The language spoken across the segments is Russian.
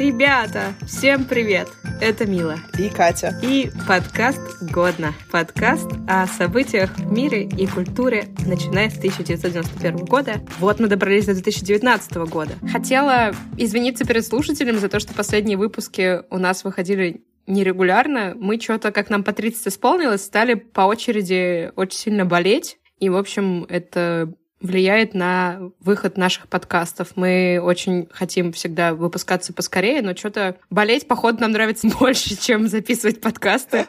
Ребята, всем привет! Это Мила. И Катя. И подкаст «Годно». Подкаст о событиях в мире и культуре, начиная с 1991 года. Вот мы добрались до 2019 года. Хотела извиниться перед слушателями за то, что последние выпуски у нас выходили нерегулярно. Мы что-то, как нам по 30 исполнилось, стали по очереди очень сильно болеть. И, в общем, это влияет на выход наших подкастов. Мы очень хотим всегда выпускаться поскорее, но что-то болеть, походу, нам нравится больше, чем записывать подкасты.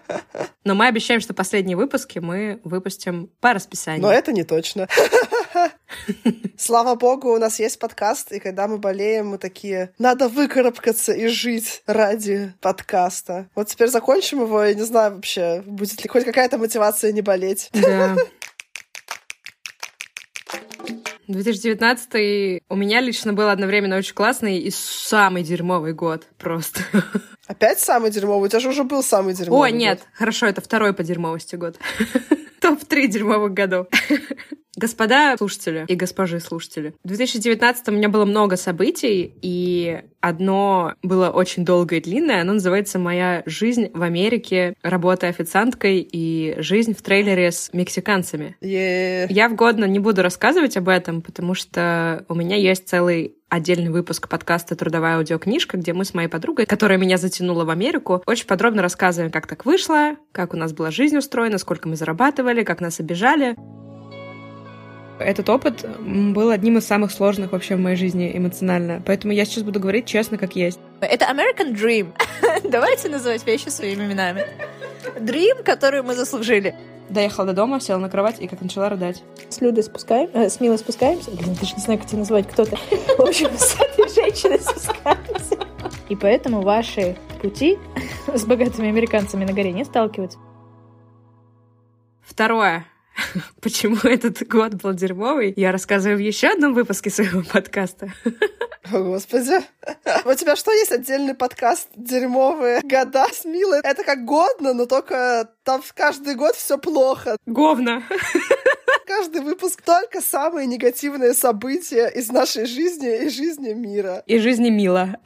Но мы обещаем, что последние выпуски мы выпустим по расписанию. Но это не точно. Слава богу, у нас есть подкаст, и когда мы болеем, мы такие, надо выкарабкаться и жить ради подкаста. Вот теперь закончим его, я не знаю вообще, будет ли хоть какая-то мотивация не болеть. Да. 2019 у меня лично был одновременно очень классный и самый дерьмовый год просто. Опять самый дерьмовый? У тебя же уже был самый дерьмовый О, нет, год. хорошо, это второй по дерьмовости год. Топ-3 дерьмовых годов. Господа слушатели и госпожи слушатели, в 2019 у меня было много событий, и одно было очень долгое и длинное. Оно называется «Моя жизнь в Америке, работа официанткой и жизнь в трейлере с мексиканцами». Yeah. Я в годно не буду рассказывать об этом, потому что у меня есть целый отдельный выпуск подкаста «Трудовая аудиокнижка», где мы с моей подругой, которая меня затянула в Америку, очень подробно рассказываем, как так вышло, как у нас была жизнь устроена, сколько мы зарабатывали, как нас обижали. Этот опыт был одним из самых сложных вообще в моей жизни эмоционально. Поэтому я сейчас буду говорить честно, как есть. Это American Dream. Давайте называть вещи своими именами. Dream, который мы заслужили. Доехала до дома, села на кровать и как начала рыдать. С Людой спускаем, э, с Милой спускаемся. Блин, даже не знаю, как тебя назвать, кто то В общем, с этой женщиной спускаемся. И поэтому ваши пути с богатыми американцами на горе не сталкиваются. Второе. Почему этот год был дерьмовый, я рассказываю в еще одном выпуске своего подкаста. О, Господи. У тебя что, есть отдельный подкаст «Дерьмовые года» с Милой? Это как годно, но только там каждый год все плохо. Говно. Каждый выпуск только самые негативные события из нашей жизни и жизни мира. И жизни Мила.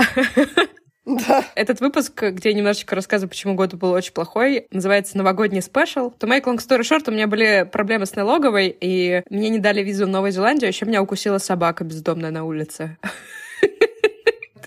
Да. Этот выпуск, где я немножечко рассказываю, почему год был очень плохой, называется «Новогодний спешл». To make long story short, у меня были проблемы с налоговой, и мне не дали визу в Новую Зеландию, а еще меня укусила собака бездомная на улице.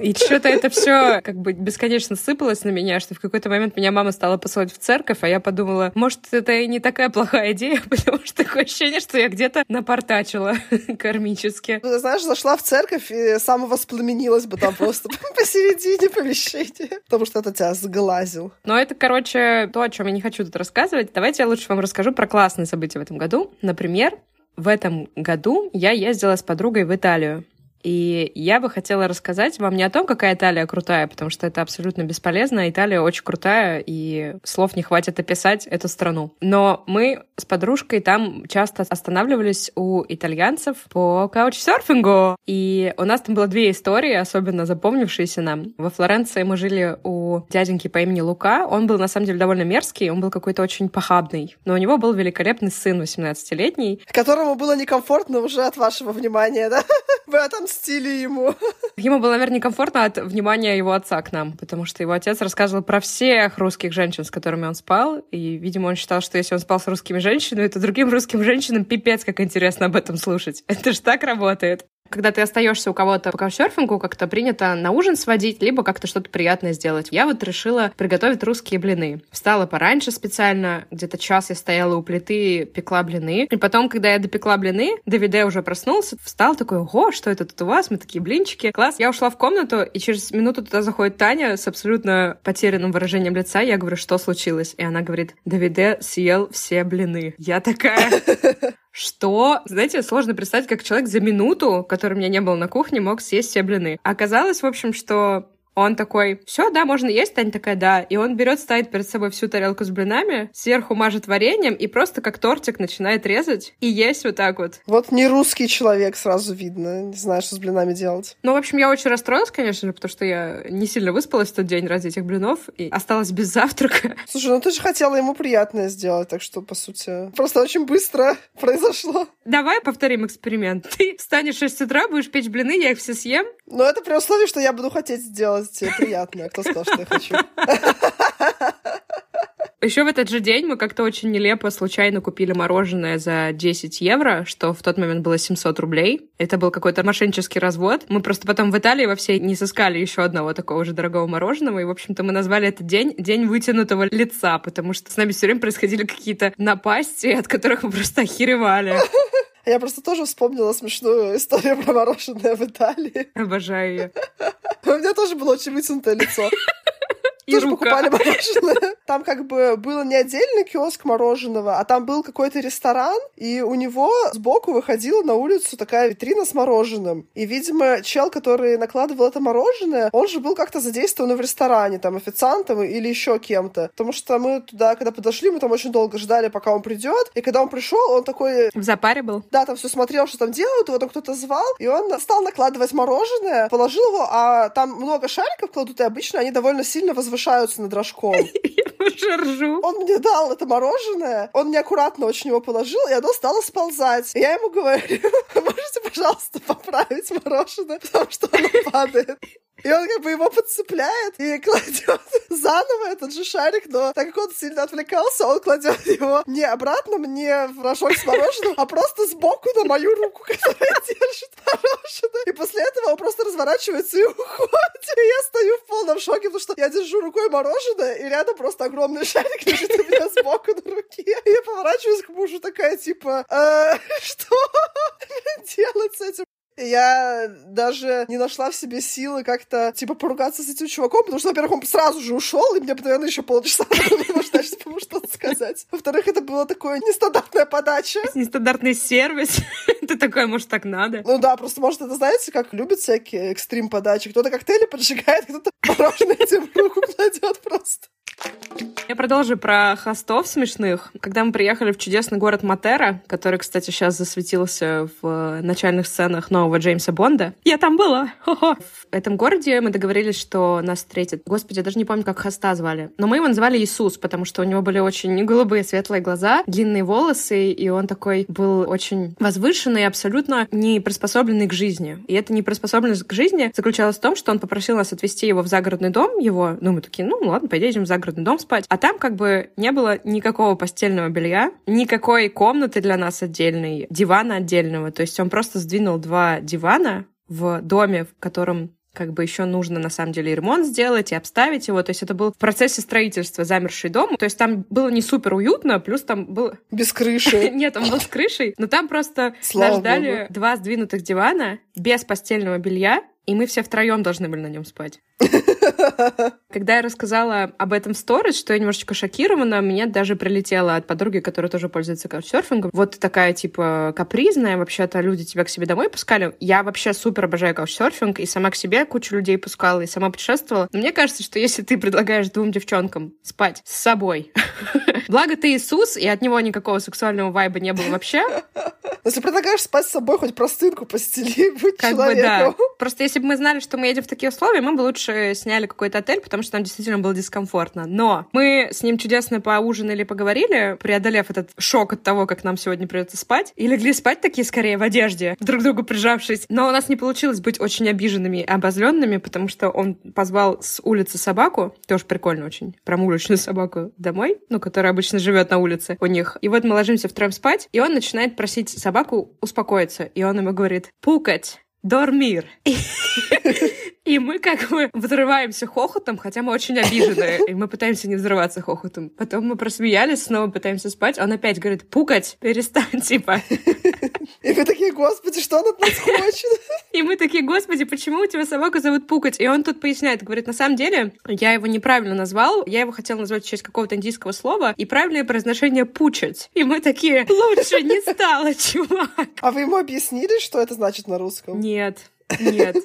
И что-то это все как бы бесконечно сыпалось на меня, что в какой-то момент меня мама стала посылать в церковь, а я подумала, может, это и не такая плохая идея, потому что такое ощущение, что я где-то напортачила кармически. Ну, знаешь, зашла в церковь и самовоспламенилась бы там просто посередине помещения, потому что это тебя сглазил. Но это, короче, то, о чем я не хочу тут рассказывать. Давайте я лучше вам расскажу про классные события в этом году. Например, в этом году я ездила с подругой в Италию. И я бы хотела рассказать вам не о том, какая Италия крутая, потому что это абсолютно бесполезно. Италия очень крутая, и слов не хватит описать эту страну. Но мы с подружкой там часто останавливались у итальянцев по каучсерфингу. И у нас там было две истории, особенно запомнившиеся нам. Во Флоренции мы жили у дяденьки по имени Лука. Он был, на самом деле, довольно мерзкий, он был какой-то очень похабный. Но у него был великолепный сын 18-летний. Которому было некомфортно уже от вашего внимания, да? Вы отомстили ему. Ему было, наверное, некомфортно от внимания его отца к нам, потому что его отец рассказывал про всех русских женщин, с которыми он спал, и, видимо, он считал, что если он спал с русскими женщинами, то другим русским женщинам пипец, как интересно об этом слушать. Это же так работает. Когда ты остаешься у кого-то по каучсерфингу, как-то принято на ужин сводить, либо как-то что-то приятное сделать. Я вот решила приготовить русские блины. Встала пораньше специально, где-то час я стояла у плиты, пекла блины. И потом, когда я допекла блины, Давиде уже проснулся, встал такой, ого, что это тут у вас? Мы такие блинчики. Класс. Я ушла в комнату, и через минуту туда заходит Таня с абсолютно потерянным выражением лица. Я говорю, что случилось? И она говорит, Давиде съел все блины. Я такая... Что? Знаете, сложно представить, как человек за минуту, который у меня не был на кухне, мог съесть все блины. Оказалось, в общем, что он такой, все, да, можно есть? Таня такая, да. И он берет, ставит перед собой всю тарелку с блинами, сверху мажет вареньем и просто как тортик начинает резать и есть вот так вот. Вот не русский человек, сразу видно. Не знаю, что с блинами делать. Ну, в общем, я очень расстроилась, конечно же, потому что я не сильно выспалась в тот день ради этих блинов и осталась без завтрака. Слушай, ну ты же хотела ему приятное сделать, так что, по сути, просто очень быстро произошло. Давай повторим эксперимент. Ты встанешь в 6 утра, будешь печь блины, я их все съем, Но это при условии, что я буду хотеть сделать тебе приятное. Кто сказал, что я хочу? Еще в этот же день мы как-то очень нелепо случайно купили мороженое за 10 евро, что в тот момент было 700 рублей. Это был какой-то мошеннический развод. Мы просто потом в Италии во всей не сыскали еще одного такого же дорогого мороженого, и, в общем-то, мы назвали этот день День вытянутого лица, потому что с нами все время происходили какие-то напасти, от которых мы просто охеревали. Я просто тоже вспомнила смешную историю про мороженое в Италии. Обожаю ее. У меня тоже было очень вытянутое лицо И тоже рука. покупали мороженое. Там как бы был не отдельный киоск мороженого, а там был какой-то ресторан, и у него сбоку выходила на улицу такая витрина с мороженым. И, видимо, чел, который накладывал это мороженое, он же был как-то задействован в ресторане, там, официантом или еще кем-то. Потому что мы туда, когда подошли, мы там очень долго ждали, пока он придет. И когда он пришел, он такой В запаре был. да, там все смотрел, что там делают, его там кто-то звал, и он стал накладывать мороженое, положил его, а там много шариков кладут, и обычно они довольно сильно возвышаются над рожком. Я ржу. Он мне дал это мороженое, он неаккуратно очень его положил, и оно стало сползать. И я ему говорю, можете, пожалуйста, поправить мороженое, потому что оно падает. И он как бы его подцепляет и кладет заново этот же шарик, но так как он сильно отвлекался, он кладет его не обратно мне в рожок с мороженым, а просто сбоку на мою руку, которая держит мороженое. И после этого он просто разворачивается и уходит. И я стою в полном шоке, потому что я держу рукой мороженое, и рядом просто огромный шарик лежит у меня сбоку на руке. И я поворачиваюсь к мужу такая, типа, «Э, что делать с этим? Я даже не нашла в себе силы как-то, типа, поругаться с этим чуваком, потому что, во-первых, он сразу же ушел, и мне, наверное, еще полчаса чтобы ему что-то сказать. Во-вторых, это была такая нестандартная подача. Нестандартный сервис. Ты такой, может, так надо? Ну да, просто, может, это, знаете, как любят всякие экстрим подачи. Кто-то коктейли поджигает, кто-то мороженое тебе в руку кладет просто. Я продолжу про хостов смешных. Когда мы приехали в чудесный город Матера, который, кстати, сейчас засветился в начальных сценах нового Джеймса Бонда, я там была. Хо-хо. В этом городе мы договорились, что нас встретит. Господи, я даже не помню, как хоста звали. Но мы его называли Иисус, потому что у него были очень голубые светлые глаза, длинные волосы, и он такой был очень возвышенный, абсолютно не приспособленный к жизни. И эта неприспособленность к жизни заключалась в том, что он попросил нас отвезти его в загородный дом, его, ну, мы такие, ну, ладно, пойдем в загородный дом спать. А там как бы не было никакого постельного белья, никакой комнаты для нас отдельной, дивана отдельного. То есть он просто сдвинул два дивана в доме, в котором как бы еще нужно на самом деле и ремонт сделать, и обставить его. То есть это был в процессе строительства замерший дом. То есть там было не супер уютно, плюс там был... Без крыши. Нет, он был с крышей, но там просто Слава нас ждали богу. два сдвинутых дивана без постельного белья, и мы все втроем должны были на нем спать. Когда я рассказала об этом в сторис, что я немножечко шокирована, мне даже прилетело от подруги, которая тоже пользуется каучсерфингом. Вот такая, типа, капризная, вообще-то люди тебя к себе домой пускали. Я вообще супер обожаю каучсерфинг, и сама к себе кучу людей пускала, и сама путешествовала. Но мне кажется, что если ты предлагаешь двум девчонкам спать с собой, благо ты Иисус, и от него никакого сексуального вайба не было вообще, Если предлагаешь спать с собой, хоть простынку постели, будь Как бы да. человеком. Просто если бы мы знали, что мы едем в такие условия, мы бы лучше сняли какой-то отель, потому что нам действительно было дискомфортно. Но мы с ним чудесно поужинали, поговорили, преодолев этот шок от того, как нам сегодня придется спать, и легли спать такие скорее в одежде, друг к другу прижавшись. Но у нас не получилось быть очень обиженными и обозленными, потому что он позвал с улицы собаку, тоже прикольно очень, промулочную собаку домой, ну, которая обычно живет на улице у них. И вот мы ложимся втроем спать, и он начинает просить собаку успокоиться. И он ему говорит, пукать, дормир. И- мы как бы взрываемся хохотом, хотя мы очень обижены. И мы пытаемся не взрываться хохотом. Потом мы просмеялись, снова пытаемся спать. Он опять говорит, пукать, перестань, типа. И вы такие, господи, что он от нас хочет? И мы такие, господи, почему у тебя собаку зовут Пукать? И он тут поясняет, говорит, на самом деле, я его неправильно назвал, я его хотел назвать в честь какого-то индийского слова, и правильное произношение пучать. И мы такие, лучше не стало, чувак. А вы ему объяснили, что это значит на русском? Нет, нет.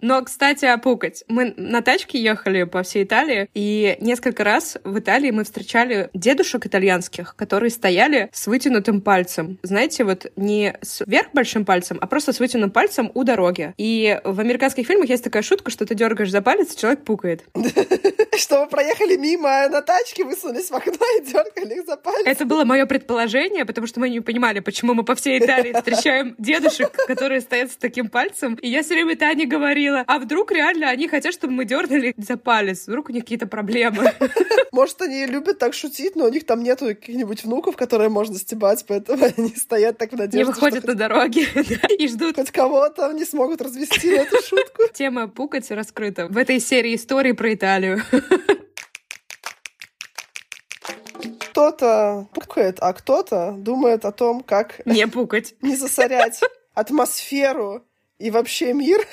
Но, кстати, о пукать. Мы на тачке ехали по всей Италии, и несколько раз в Италии мы встречали дедушек итальянских, которые стояли с вытянутым пальцем. Знаете, вот не с вверх большим пальцем, а просто с вытянутым пальцем у дороги. И в американских фильмах есть такая шутка, что ты дергаешь за палец, и человек пукает. Что вы проехали мимо на тачке, высунулись в окно и дергали их за палец. Это было мое предположение, потому что мы не понимали, почему мы по всей Италии встречаем дедушек, которые стоят с таким пальцем. И я все время Тане говорила, говорила, а вдруг реально они хотят, чтобы мы дернули за палец, вдруг у них какие-то проблемы. Может, они любят так шутить, но у них там нету каких-нибудь внуков, которые можно стебать, поэтому они стоят так в надежде, Не выходят на дороги и ждут. Хоть кого-то не смогут развести на эту шутку. Тема пукать раскрыта в этой серии истории про Италию. Кто-то пукает, а кто-то думает о том, как не пукать, не засорять атмосферу и вообще мир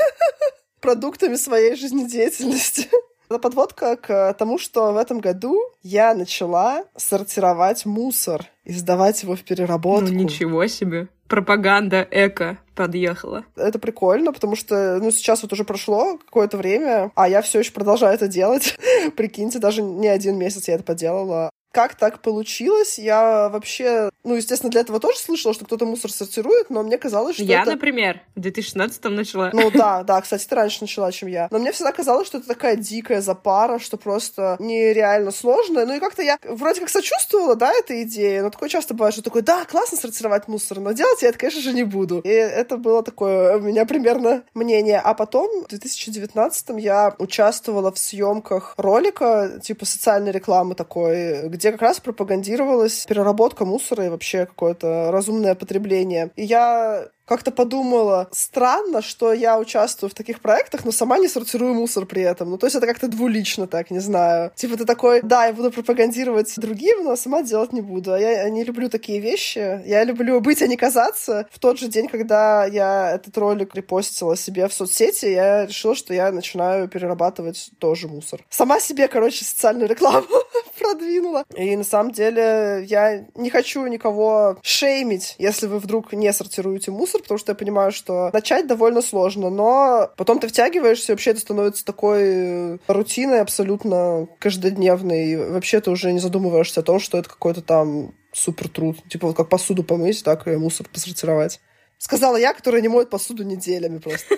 продуктами своей жизнедеятельности. Это подводка к тому, что в этом году я начала сортировать мусор и сдавать его в переработку. Ну, ничего себе. Пропаганда эко подъехала. Это прикольно, потому что, ну, сейчас вот уже прошло какое-то время, а я все еще продолжаю это делать. Прикиньте, даже не один месяц я это поделала. Как так получилось? Я вообще, ну, естественно, для этого тоже слышала, что кто-то мусор сортирует, но мне казалось, что Я, это... например, в 2016-м начала. Ну да, да, кстати, ты раньше начала, чем я. Но мне всегда казалось, что это такая дикая запара, что просто нереально сложная. Ну и как-то я вроде как сочувствовала, да, этой идее, но такое часто бывает, что такой, да, классно сортировать мусор, но делать я это, конечно же, не буду. И это было такое у меня примерно мнение. А потом в 2019-м я участвовала в съемках ролика, типа социальной рекламы такой, где как раз пропагандировалась переработка мусора и вообще какое-то разумное потребление. И я как-то подумала, странно, что я участвую в таких проектах, но сама не сортирую мусор при этом. Ну, то есть это как-то двулично так, не знаю. Типа ты такой, да, я буду пропагандировать другим, но сама делать не буду. А я не люблю такие вещи. Я люблю быть, а не казаться. В тот же день, когда я этот ролик репостила себе в соцсети, я решила, что я начинаю перерабатывать тоже мусор. Сама себе, короче, социальную рекламу продвинула. И на самом деле я не хочу никого шеймить, если вы вдруг не сортируете мусор, мусор, потому что я понимаю, что начать довольно сложно, но потом ты втягиваешься, и вообще это становится такой э, рутиной абсолютно каждодневной. И вообще ты уже не задумываешься о том, что это какой-то там супер труд. Типа вот как посуду помыть, так и мусор посортировать. Сказала я, которая не моет посуду неделями просто.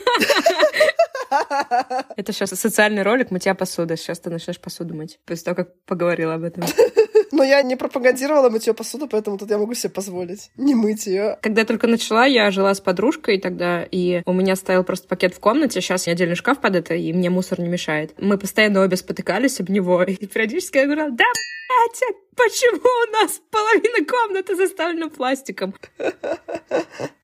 Это сейчас социальный ролик «Мытья посуды». Сейчас ты начнешь посуду мыть. После того, как поговорила об этом. Но я не пропагандировала мытье посуду, поэтому тут я могу себе позволить не мыть ее. Когда я только начала, я жила с подружкой тогда, и у меня стоял просто пакет в комнате. Сейчас я отдельный шкаф под это, и мне мусор не мешает. Мы постоянно обе спотыкались об него, и периодически я говорила, да, блядь, почему у нас половина комнаты заставлена пластиком?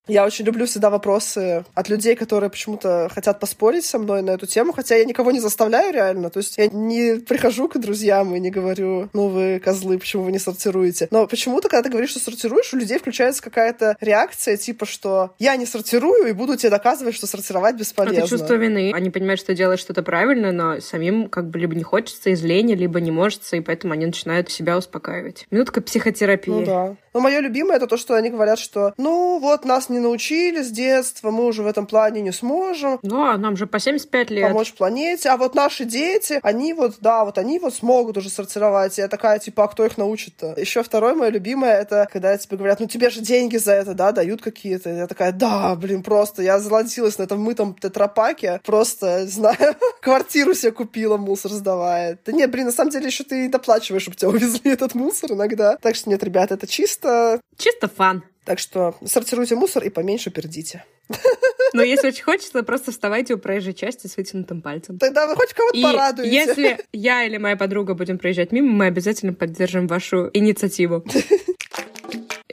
Я очень люблю всегда вопросы от людей, которые почему-то хотят поспорить со мной на эту тему, хотя я никого не заставляю реально. То есть я не прихожу к друзьям и не говорю, ну вы козлы, почему вы не сортируете. Но почему-то, когда ты говоришь, что сортируешь, у людей включается какая-то реакция, типа, что я не сортирую и буду тебе доказывать, что сортировать бесполезно. Это чувство вины. Они понимают, что делают что-то правильно, но самим как бы либо не хочется из лени, либо не может, и поэтому они начинают себя успокаивать. Минутка психотерапии. Ну да. Но мое любимое это то, что они говорят, что ну вот нас не научили с детства, мы уже в этом плане не сможем. Ну, а нам же по 75 лет. Помочь планете. А вот наши дети, они вот, да, вот они вот смогут уже сортировать. И я такая, типа, а кто их научит-то? Еще второе мое любимое, это когда тебе говорят, ну тебе же деньги за это, да, дают какие-то. Я такая, да, блин, просто я золотилась на этом мытом тетрапаке. Просто, знаю, квартиру себе купила, мусор сдавая. Да нет, блин, на самом деле еще ты доплачиваешь, чтобы тебя увезли этот мусор иногда. Так что нет, ребята, это чисто чисто... Чисто фан. Так что сортируйте мусор и поменьше пердите. Но если очень хочется, просто вставайте у проезжей части с вытянутым пальцем. Тогда вы хоть кого-то и порадуете. если я или моя подруга будем проезжать мимо, мы обязательно поддержим вашу инициативу.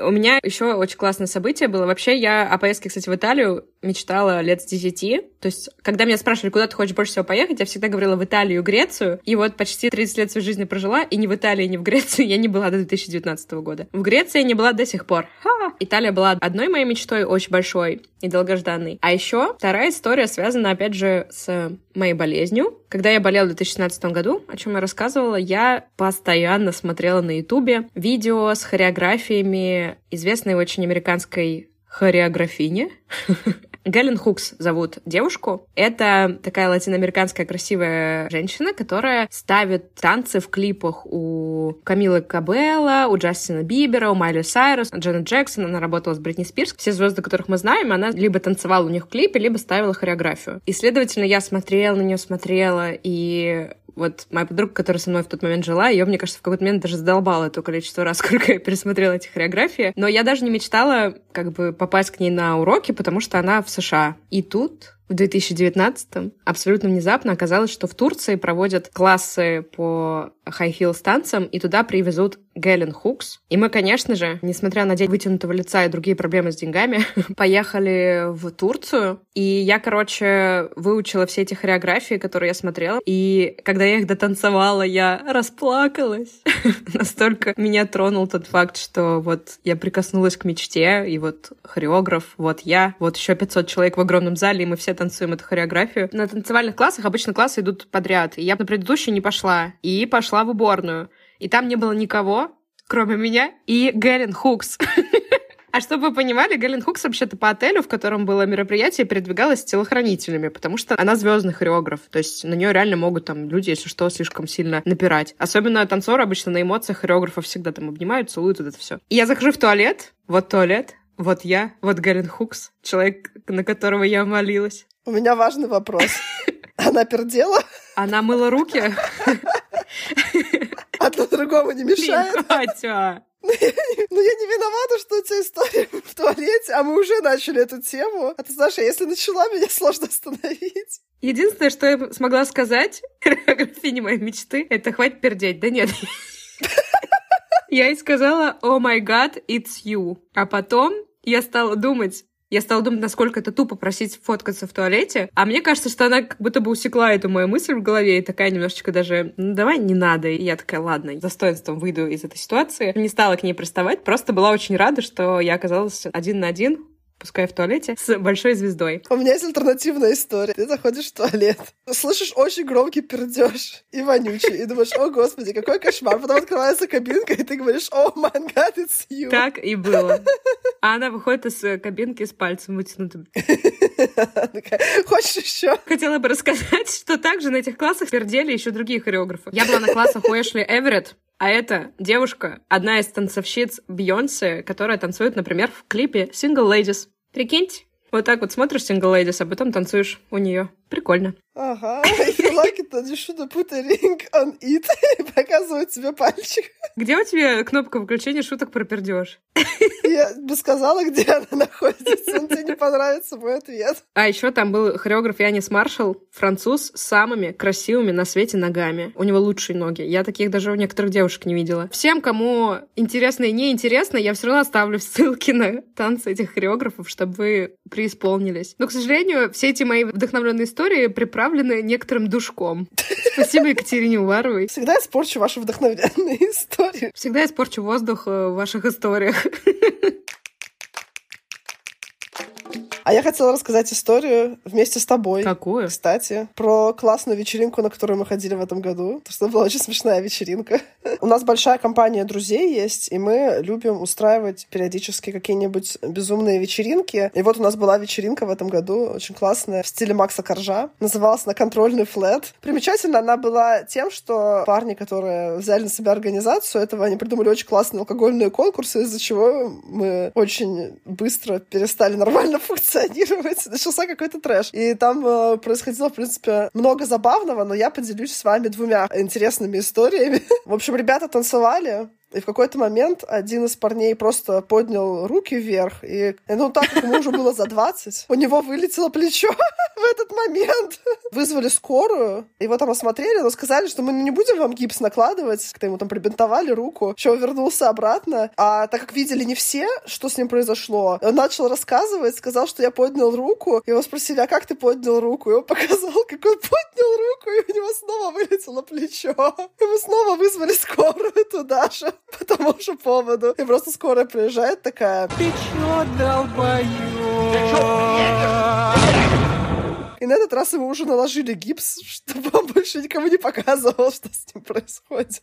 У меня еще очень классное событие было. Вообще, я о поездке, кстати, в Италию мечтала лет с десяти. То есть, когда меня спрашивали, куда ты хочешь больше всего поехать, я всегда говорила в Италию, Грецию. И вот почти 30 лет своей жизни прожила, и ни в Италии, ни в Греции я не была до 2019 года. В Греции я не была до сих пор. Ха! Италия была одной моей мечтой, очень большой и долгожданной. А еще вторая история связана, опять же, с моей болезнью. Когда я болела в 2016 году, о чем я рассказывала, я постоянно смотрела на Ютубе видео с хореографиями известной очень американской хореографини. Гэлен Хукс зовут девушку. Это такая латиноамериканская красивая женщина, которая ставит танцы в клипах у Камилы Кабелла, у Джастина Бибера, у Майли Сайрус, Джанет Джексон. Она работала с Бритни Спирс. Все звезды, которых мы знаем, она либо танцевала у них в клипе, либо ставила хореографию. И, следовательно, я смотрела на нее, смотрела, и вот моя подруга, которая со мной в тот момент жила, ее, мне кажется, в какой-то момент даже задолбало то количество раз, сколько я пересмотрела эти хореографии. Но я даже не мечтала как бы попасть к ней на уроки, потому что она в США. И тут в 2019 абсолютно внезапно оказалось, что в Турции проводят классы по хай-хилл станциям, и туда привезут Гелен Хукс. И мы, конечно же, несмотря на день вытянутого лица и другие проблемы с деньгами, поехали в Турцию. И я, короче, выучила все эти хореографии, которые я смотрела. И когда я их дотанцевала, я расплакалась. Настолько меня тронул тот факт, что вот я прикоснулась к мечте, и вот хореограф, вот я, вот еще 500 человек в огромном зале, и мы все танцуем эту хореографию. На танцевальных классах обычно классы идут подряд. И я на предыдущий не пошла. И пошла в уборную. И там не было никого, кроме меня и Гелен Хукс. А чтобы вы понимали, Гелен Хукс вообще-то по отелю, в котором было мероприятие, передвигалась с телохранителями, потому что она звездный хореограф. То есть на нее реально могут там люди, если что, слишком сильно напирать. Особенно танцоры обычно на эмоциях хореографа всегда там обнимают, целуют, вот это все. И я захожу в туалет, вот туалет, вот я, вот Гелен Хукс, человек, на которого я молилась. У меня важный вопрос. Она пердела? Она мыла руки. Одно другому не мешает. Блин, Катя! Ну я не виновата, что у тебя история в туалете, а мы уже начали эту тему. А ты знаешь, а если начала, меня сложно остановить. Единственное, что я смогла сказать, графине моей мечты, это хватит пердеть. Да нет. Я ей сказала, о май гад, it's you. А потом я стала думать, я стала думать, насколько это тупо просить фоткаться в туалете. А мне кажется, что она как будто бы усекла эту мою мысль в голове и такая немножечко даже, ну давай не надо. И я такая, ладно, достоинством выйду из этой ситуации. Не стала к ней приставать, просто была очень рада, что я оказалась один на один пускай в туалете, с большой звездой. У меня есть альтернативная история. Ты заходишь в туалет, слышишь очень громкий пердеж и вонючий, и думаешь, о господи, какой кошмар. Потом открывается кабинка, и ты говоришь, о, my god, it's you. Так и было. А она выходит из э, кабинки с пальцем вытянутым. Хочешь еще? Хотела бы рассказать, что также на этих классах пердели еще другие хореографы. Я была на классах у Эшли Эверетт, а это девушка, одна из танцовщиц Бейонсе, которая танцует, например, в клипе Single Ladies. Прикиньте, вот так вот смотришь Single Ladies, а потом танцуешь у нее. Прикольно. Ага, if you like it, then you should put a ring on it. И показывает тебе пальчик. Где у тебя кнопка выключения шуток про пердеж? Я бы сказала, где она находится, но тебе не понравится мой ответ. А еще там был хореограф Янис Маршалл, француз с самыми красивыми на свете ногами. У него лучшие ноги. Я таких даже у некоторых девушек не видела. Всем, кому интересно и неинтересно, я все равно оставлю ссылки на танцы этих хореографов, чтобы вы преисполнились. Но, к сожалению, все эти мои вдохновленные истории приправлены некоторым душком. Спасибо Екатерине Уваровой. Всегда испорчу ваши вдохновенные истории. Всегда испорчу воздух э, в ваших историях. А я хотела рассказать историю вместе с тобой. Какую? Кстати, про классную вечеринку, на которую мы ходили в этом году. Потому что была очень смешная вечеринка. У нас большая компания друзей есть, и мы любим устраивать периодически какие-нибудь безумные вечеринки. И вот у нас была вечеринка в этом году, очень классная, в стиле Макса Коржа. Называлась на контрольный флет. Примечательно она была тем, что парни, которые взяли на себя организацию этого, они придумали очень классные алкогольные конкурсы, из-за чего мы очень быстро перестали нормально функционировать функционировать. Начался какой-то трэш. И там э, происходило, в принципе, много забавного, но я поделюсь с вами двумя интересными историями. В общем, ребята танцевали, и в какой-то момент один из парней просто поднял руки вверх, и, ну, так как ему уже было за 20, у него вылетело плечо в этот момент. Вызвали скорую, его там осмотрели, но сказали, что мы не будем вам гипс накладывать, когда ему там прибинтовали руку, еще вернулся обратно. А так как видели не все, что с ним произошло, он начал рассказывать, сказал, что я поднял руку, его спросили, а как ты поднял руку? И он показал, как он поднял руку, и у него снова вылетело плечо. И мы снова вызвали скорую туда же. по тому же поводу. И просто скорая приезжает такая... Ты чё, долбоёб? И на этот раз ему уже наложили гипс, чтобы он больше никому не показывал, что с ним происходит.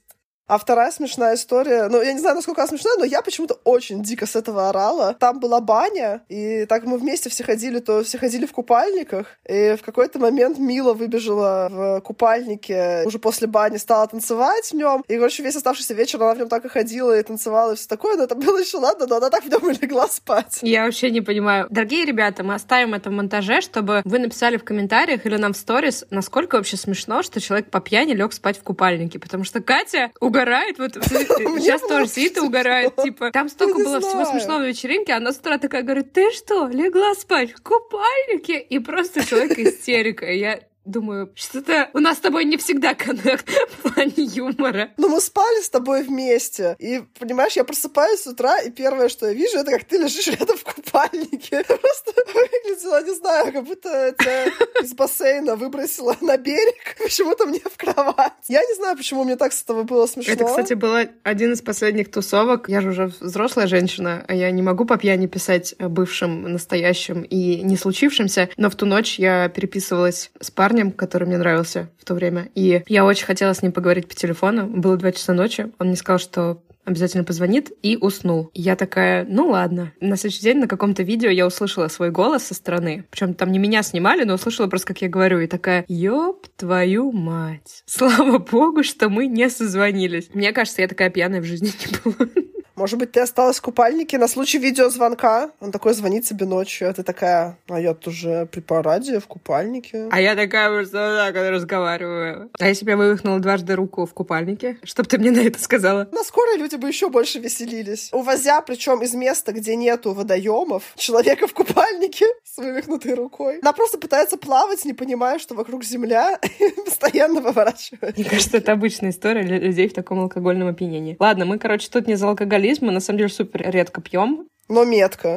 А вторая смешная история, ну, я не знаю, насколько она смешная, но я почему-то очень дико с этого орала. Там была баня, и так мы вместе все ходили, то все ходили в купальниках, и в какой-то момент Мила выбежала в купальнике, уже после бани стала танцевать в нем, и, короче, весь оставшийся вечер она в нем так и ходила, и танцевала, и все такое, но это было еще ладно, но она так в нем и легла спать. Я вообще не понимаю. Дорогие ребята, мы оставим это в монтаже, чтобы вы написали в комментариях или нам в сторис, насколько вообще смешно, что человек по пьяни лег спать в купальнике, потому что Катя угадала угорает, вот сейчас тоже сидит и угорает, типа, там столько было всего смешного на вечеринке, она с утра такая говорит, ты что, легла спать в купальнике? И просто человек истерика. Я думаю, что-то у нас с тобой не всегда коннект в плане юмора. Но мы спали с тобой вместе. И, понимаешь, я просыпаюсь с утра, и первое, что я вижу, это как ты лежишь рядом в купальнике. Просто выглядело, не знаю, как будто это из бассейна выбросила на берег, почему-то мне в кровать. Я не знаю, почему мне так с этого было смешно. Это, кстати, было один из последних тусовок. Я же уже взрослая женщина, а я не могу по пьяни писать бывшим, настоящим и не случившимся. Но в ту ночь я переписывалась с парнем, парнем, который мне нравился в то время. И я очень хотела с ним поговорить по телефону. Было два часа ночи. Он мне сказал, что обязательно позвонит, и уснул. Я такая, ну ладно. На следующий день на каком-то видео я услышала свой голос со стороны. Причем там не меня снимали, но услышала просто, как я говорю. И такая, ёб твою мать. Слава богу, что мы не созвонились. Мне кажется, я такая пьяная в жизни не была. Может быть, ты осталась в купальнике на случай видеозвонка? Он такой звонит тебе ночью, а ты такая, а я уже при параде в купальнике. А я такая просто так разговариваю. А я себе вывихнула дважды руку в купальнике, чтобы ты мне на это сказала. На скорой люди бы еще больше веселились. Увозя, причем из места, где нету водоемов, человека в купальнике с вывихнутой рукой. Она просто пытается плавать, не понимая, что вокруг земля, постоянно выворачивает. Мне кажется, это обычная история для людей в таком алкогольном опьянении. Ладно, мы, короче, тут не за алкоголизм, алкоголизм мы на самом деле супер редко пьем. Но метко.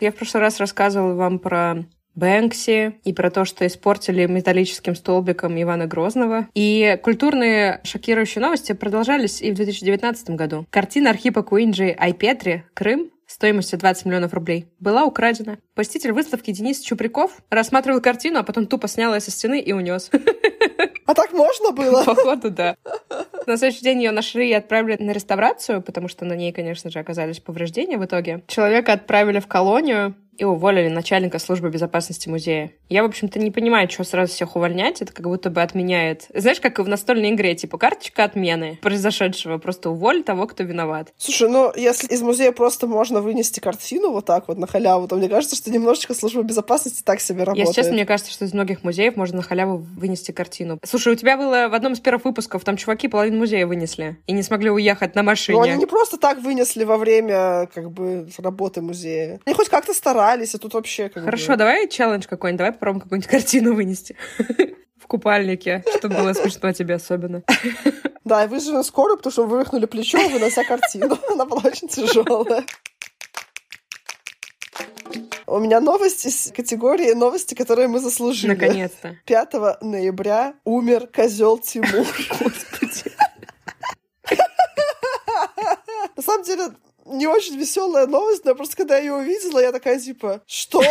Я в прошлый раз рассказывала вам про Бэнкси и про то, что испортили металлическим столбиком Ивана Грозного. И культурные шокирующие новости продолжались и в 2019 году. Картина Архипа Куинджи Айпетри «Крым» стоимостью 20 миллионов рублей, была украдена. Посетитель выставки Денис Чуприков рассматривал картину, а потом тупо снял ее со стены и унес. А так можно было? Походу, да. На следующий день ее нашли и отправили на реставрацию, потому что на ней, конечно же, оказались повреждения в итоге. Человека отправили в колонию, и уволили начальника службы безопасности музея. Я, в общем-то, не понимаю, что сразу всех увольнять. Это как будто бы отменяет... Знаешь, как в настольной игре, типа карточка отмены произошедшего. Просто уволь того, кто виноват. Слушай, ну, если из музея просто можно вынести картину вот так вот на халяву, то мне кажется, что немножечко служба безопасности так себе работает. Если честно, мне кажется, что из многих музеев можно на халяву вынести картину. Слушай, у тебя было в одном из первых выпусков, там чуваки половину музея вынесли и не смогли уехать на машине. Ну, они не просто так вынесли во время, как бы, работы музея. Они хоть как-то старались старались, а тут вообще как Хорошо, бы... давай челлендж какой-нибудь, давай попробуем какую-нибудь картину вынести в купальнике, чтобы было смешно тебе особенно. Да, и вызвали скорую, потому что вывихнули плечо, вынося картину. Она была очень тяжелая. У меня новость из категории новости, которые мы заслужили. Наконец-то. 5 ноября умер козел Тимур. Господи. На самом деле, не очень веселая новость, но просто когда я ее увидела, я такая типа, что?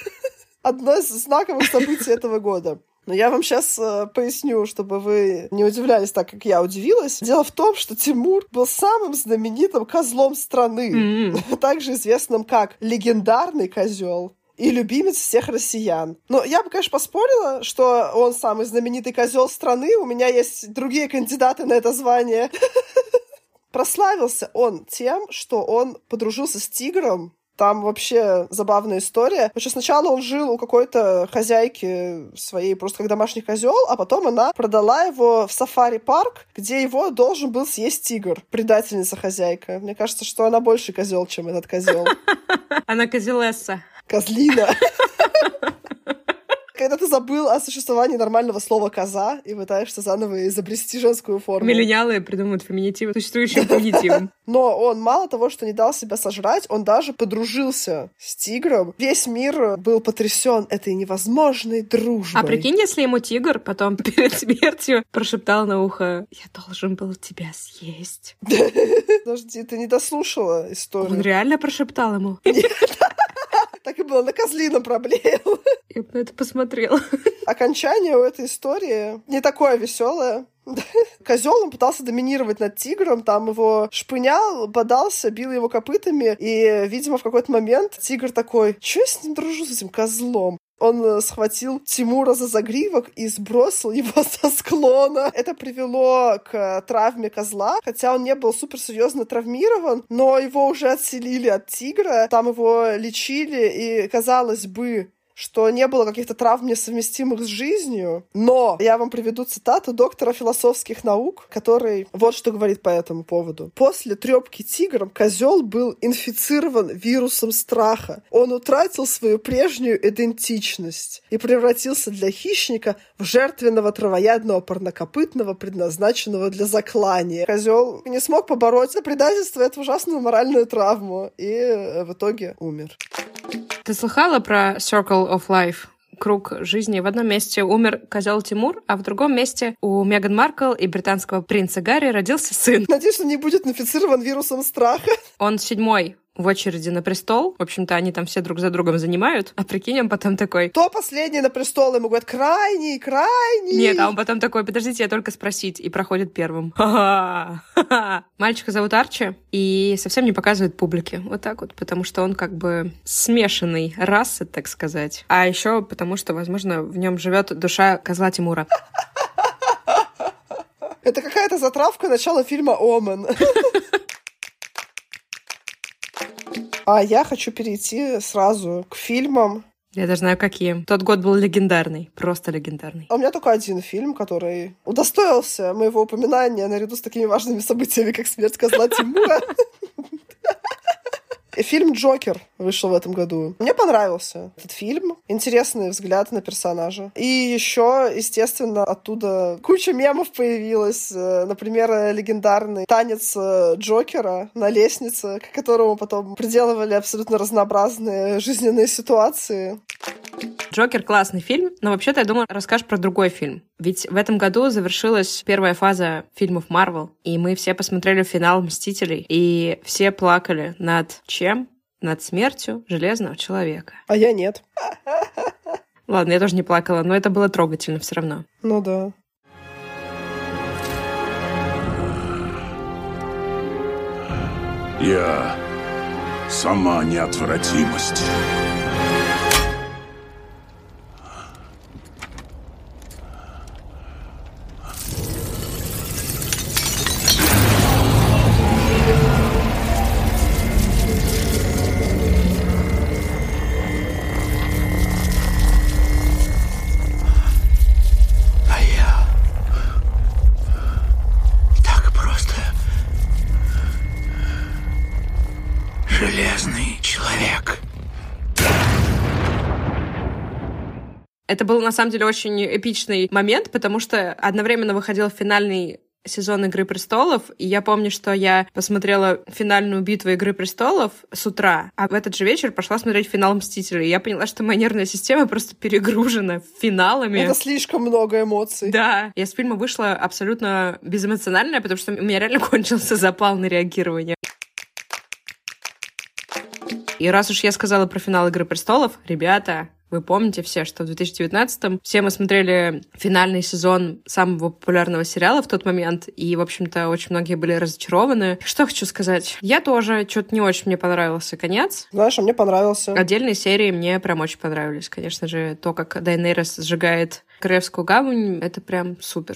Одно из знаковых событий этого года. Но я вам сейчас э, поясню, чтобы вы не удивлялись так, как я удивилась. Дело в том, что Тимур был самым знаменитым козлом страны, mm-hmm. также известным как легендарный козел и любимец всех россиян. Но я бы, конечно, поспорила, что он самый знаменитый козел страны. У меня есть другие кандидаты на это звание. Прославился он тем, что он подружился с тигром, там вообще забавная история. Что сначала он жил у какой-то хозяйки своей просто как домашний козел, а потом она продала его в сафари-парк, где его должен был съесть тигр. Предательница хозяйка. Мне кажется, что она больше козел, чем этот козел. Она козелесса. Козлина. Когда ты забыл о существовании нормального слова «коза» и пытаешься заново изобрести женскую форму. Миллениалы придумывают феминитивы существующим феминитивом. Но он мало того, что не дал себя сожрать, он даже подружился с тигром. Весь мир был потрясен этой невозможной дружбой. А прикинь, если ему тигр потом перед смертью прошептал на ухо «Я должен был тебя съесть». Подожди, ты не дослушала историю. Он реально прошептал ему? Так и было, на козлином проблеял. Я бы это посмотрела. Окончание у этой истории не такое веселое. Козел он пытался доминировать над тигром, там его шпынял, бодался, бил его копытами, и, видимо, в какой-то момент тигр такой, что я с ним дружу, с этим козлом? Он э, схватил Тимура за загривок и сбросил его со склона. Это привело к травме козла, хотя он не был суперсерьезно травмирован, но его уже отселили от тигра, там его лечили, и, казалось бы, что не было каких-то травм, несовместимых с жизнью. Но я вам приведу цитату доктора философских наук, который вот что говорит по этому поводу. После трепки тигром козел был инфицирован вирусом страха. Он утратил свою прежнюю идентичность и превратился для хищника в жертвенного травоядного парнокопытного, предназначенного для заклания. Козел не смог побороть предательство, эту ужасную моральную травму, и э, в итоге умер. Ты слыхала про Circle of Life? круг жизни. В одном месте умер козел Тимур, а в другом месте у Меган Маркл и британского принца Гарри родился сын. Надеюсь, он не будет инфицирован вирусом страха. Он седьмой в очереди на престол. В общем-то, они там все друг за другом занимают. А прикинь, он потом такой... Кто последний на престол? Ему говорят, крайний, крайний. Нет, а он потом такой, подождите, я только спросить. И проходит первым. Мальчика зовут Арчи, и совсем не показывает публике. Вот так вот, потому что он как бы смешанный расы, так сказать. А еще потому что, возможно, в нем живет душа козла Тимура. Это какая-то затравка начала фильма «Омен». А я хочу перейти сразу к фильмам. Я даже знаю, какие. Тот год был легендарный, просто легендарный. А у меня только один фильм, который удостоился моего упоминания наряду с такими важными событиями, как смерть козла Тимура. Фильм «Джокер» вышел в этом году. Мне понравился этот фильм. Интересный взгляд на персонажа. И еще, естественно, оттуда куча мемов появилась. Э, например, легендарный танец э, Джокера на лестнице, к которому потом приделывали абсолютно разнообразные жизненные ситуации. Джокер классный фильм, но вообще-то я думала, расскажешь про другой фильм. Ведь в этом году завершилась первая фаза фильмов Марвел, и мы все посмотрели финал «Мстителей», и все плакали над чем? Над смертью Железного Человека. А я нет. Ладно, я тоже не плакала, но это было трогательно все равно. Ну да. Я сама неотвратимость. Это был, на самом деле, очень эпичный момент, потому что одновременно выходил финальный сезон «Игры престолов», и я помню, что я посмотрела финальную битву «Игры престолов» с утра, а в этот же вечер пошла смотреть финал «Мстителей». И я поняла, что моя нервная система просто перегружена финалами. Это слишком много эмоций. Да. Я с фильма вышла абсолютно безэмоциональная, потому что у меня реально кончился запал на реагирование. И раз уж я сказала про финал «Игры престолов», ребята, вы помните все, что в 2019-м все мы смотрели финальный сезон самого популярного сериала в тот момент, и, в общем-то, очень многие были разочарованы. Что хочу сказать? Я тоже, что-то не очень мне понравился конец. Знаешь, а мне понравился. Отдельные серии мне прям очень понравились. Конечно же, то, как Дайнерис сжигает Королевскую гавань, это прям супер.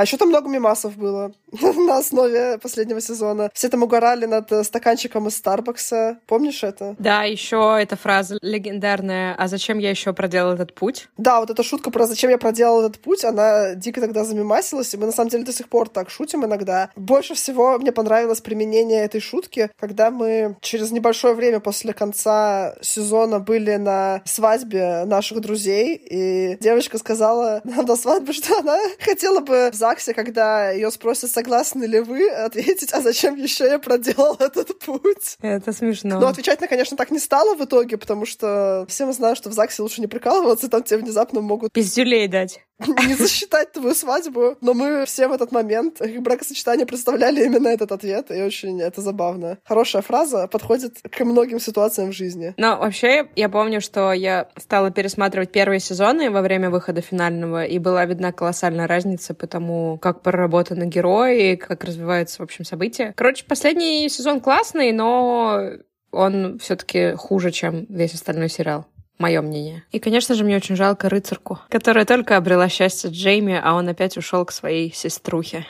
А еще там много мимасов было на основе последнего сезона. Все там угорали над э, стаканчиком из Старбакса. Помнишь это? Да, еще эта фраза легендарная «А зачем я еще проделал этот путь?» Да, вот эта шутка про «Зачем я проделал этот путь», она дико тогда замимасилась, и мы на самом деле до сих пор так шутим иногда. Больше всего мне понравилось применение этой шутки, когда мы через небольшое время после конца сезона были на свадьбе наших друзей, и девочка сказала нам до свадьбы, что она хотела бы в ЗАГСе, когда ее спросят, согласны ли вы, ответить, а зачем еще я проделал этот путь? Это смешно. Но отвечать она, конечно, так не стала в итоге, потому что все мы знаем, что в ЗАГСе лучше не прикалываться, там тебе внезапно могут... Пиздюлей дать. не засчитать твою свадьбу, но мы все в этот момент их бракосочетание представляли именно этот ответ, и очень это забавно. Хорошая фраза подходит к многим ситуациям в жизни. Но вообще, я помню, что я стала пересматривать первые сезоны во время выхода финального, и была видна колоссальная разница по тому, как проработаны герои, как развиваются, в общем, события. Короче, последний сезон классный, но он все-таки хуже, чем весь остальной сериал. Мое мнение. И, конечно же, мне очень жалко рыцарку, которая только обрела счастье Джейми, а он опять ушел к своей сеструхе.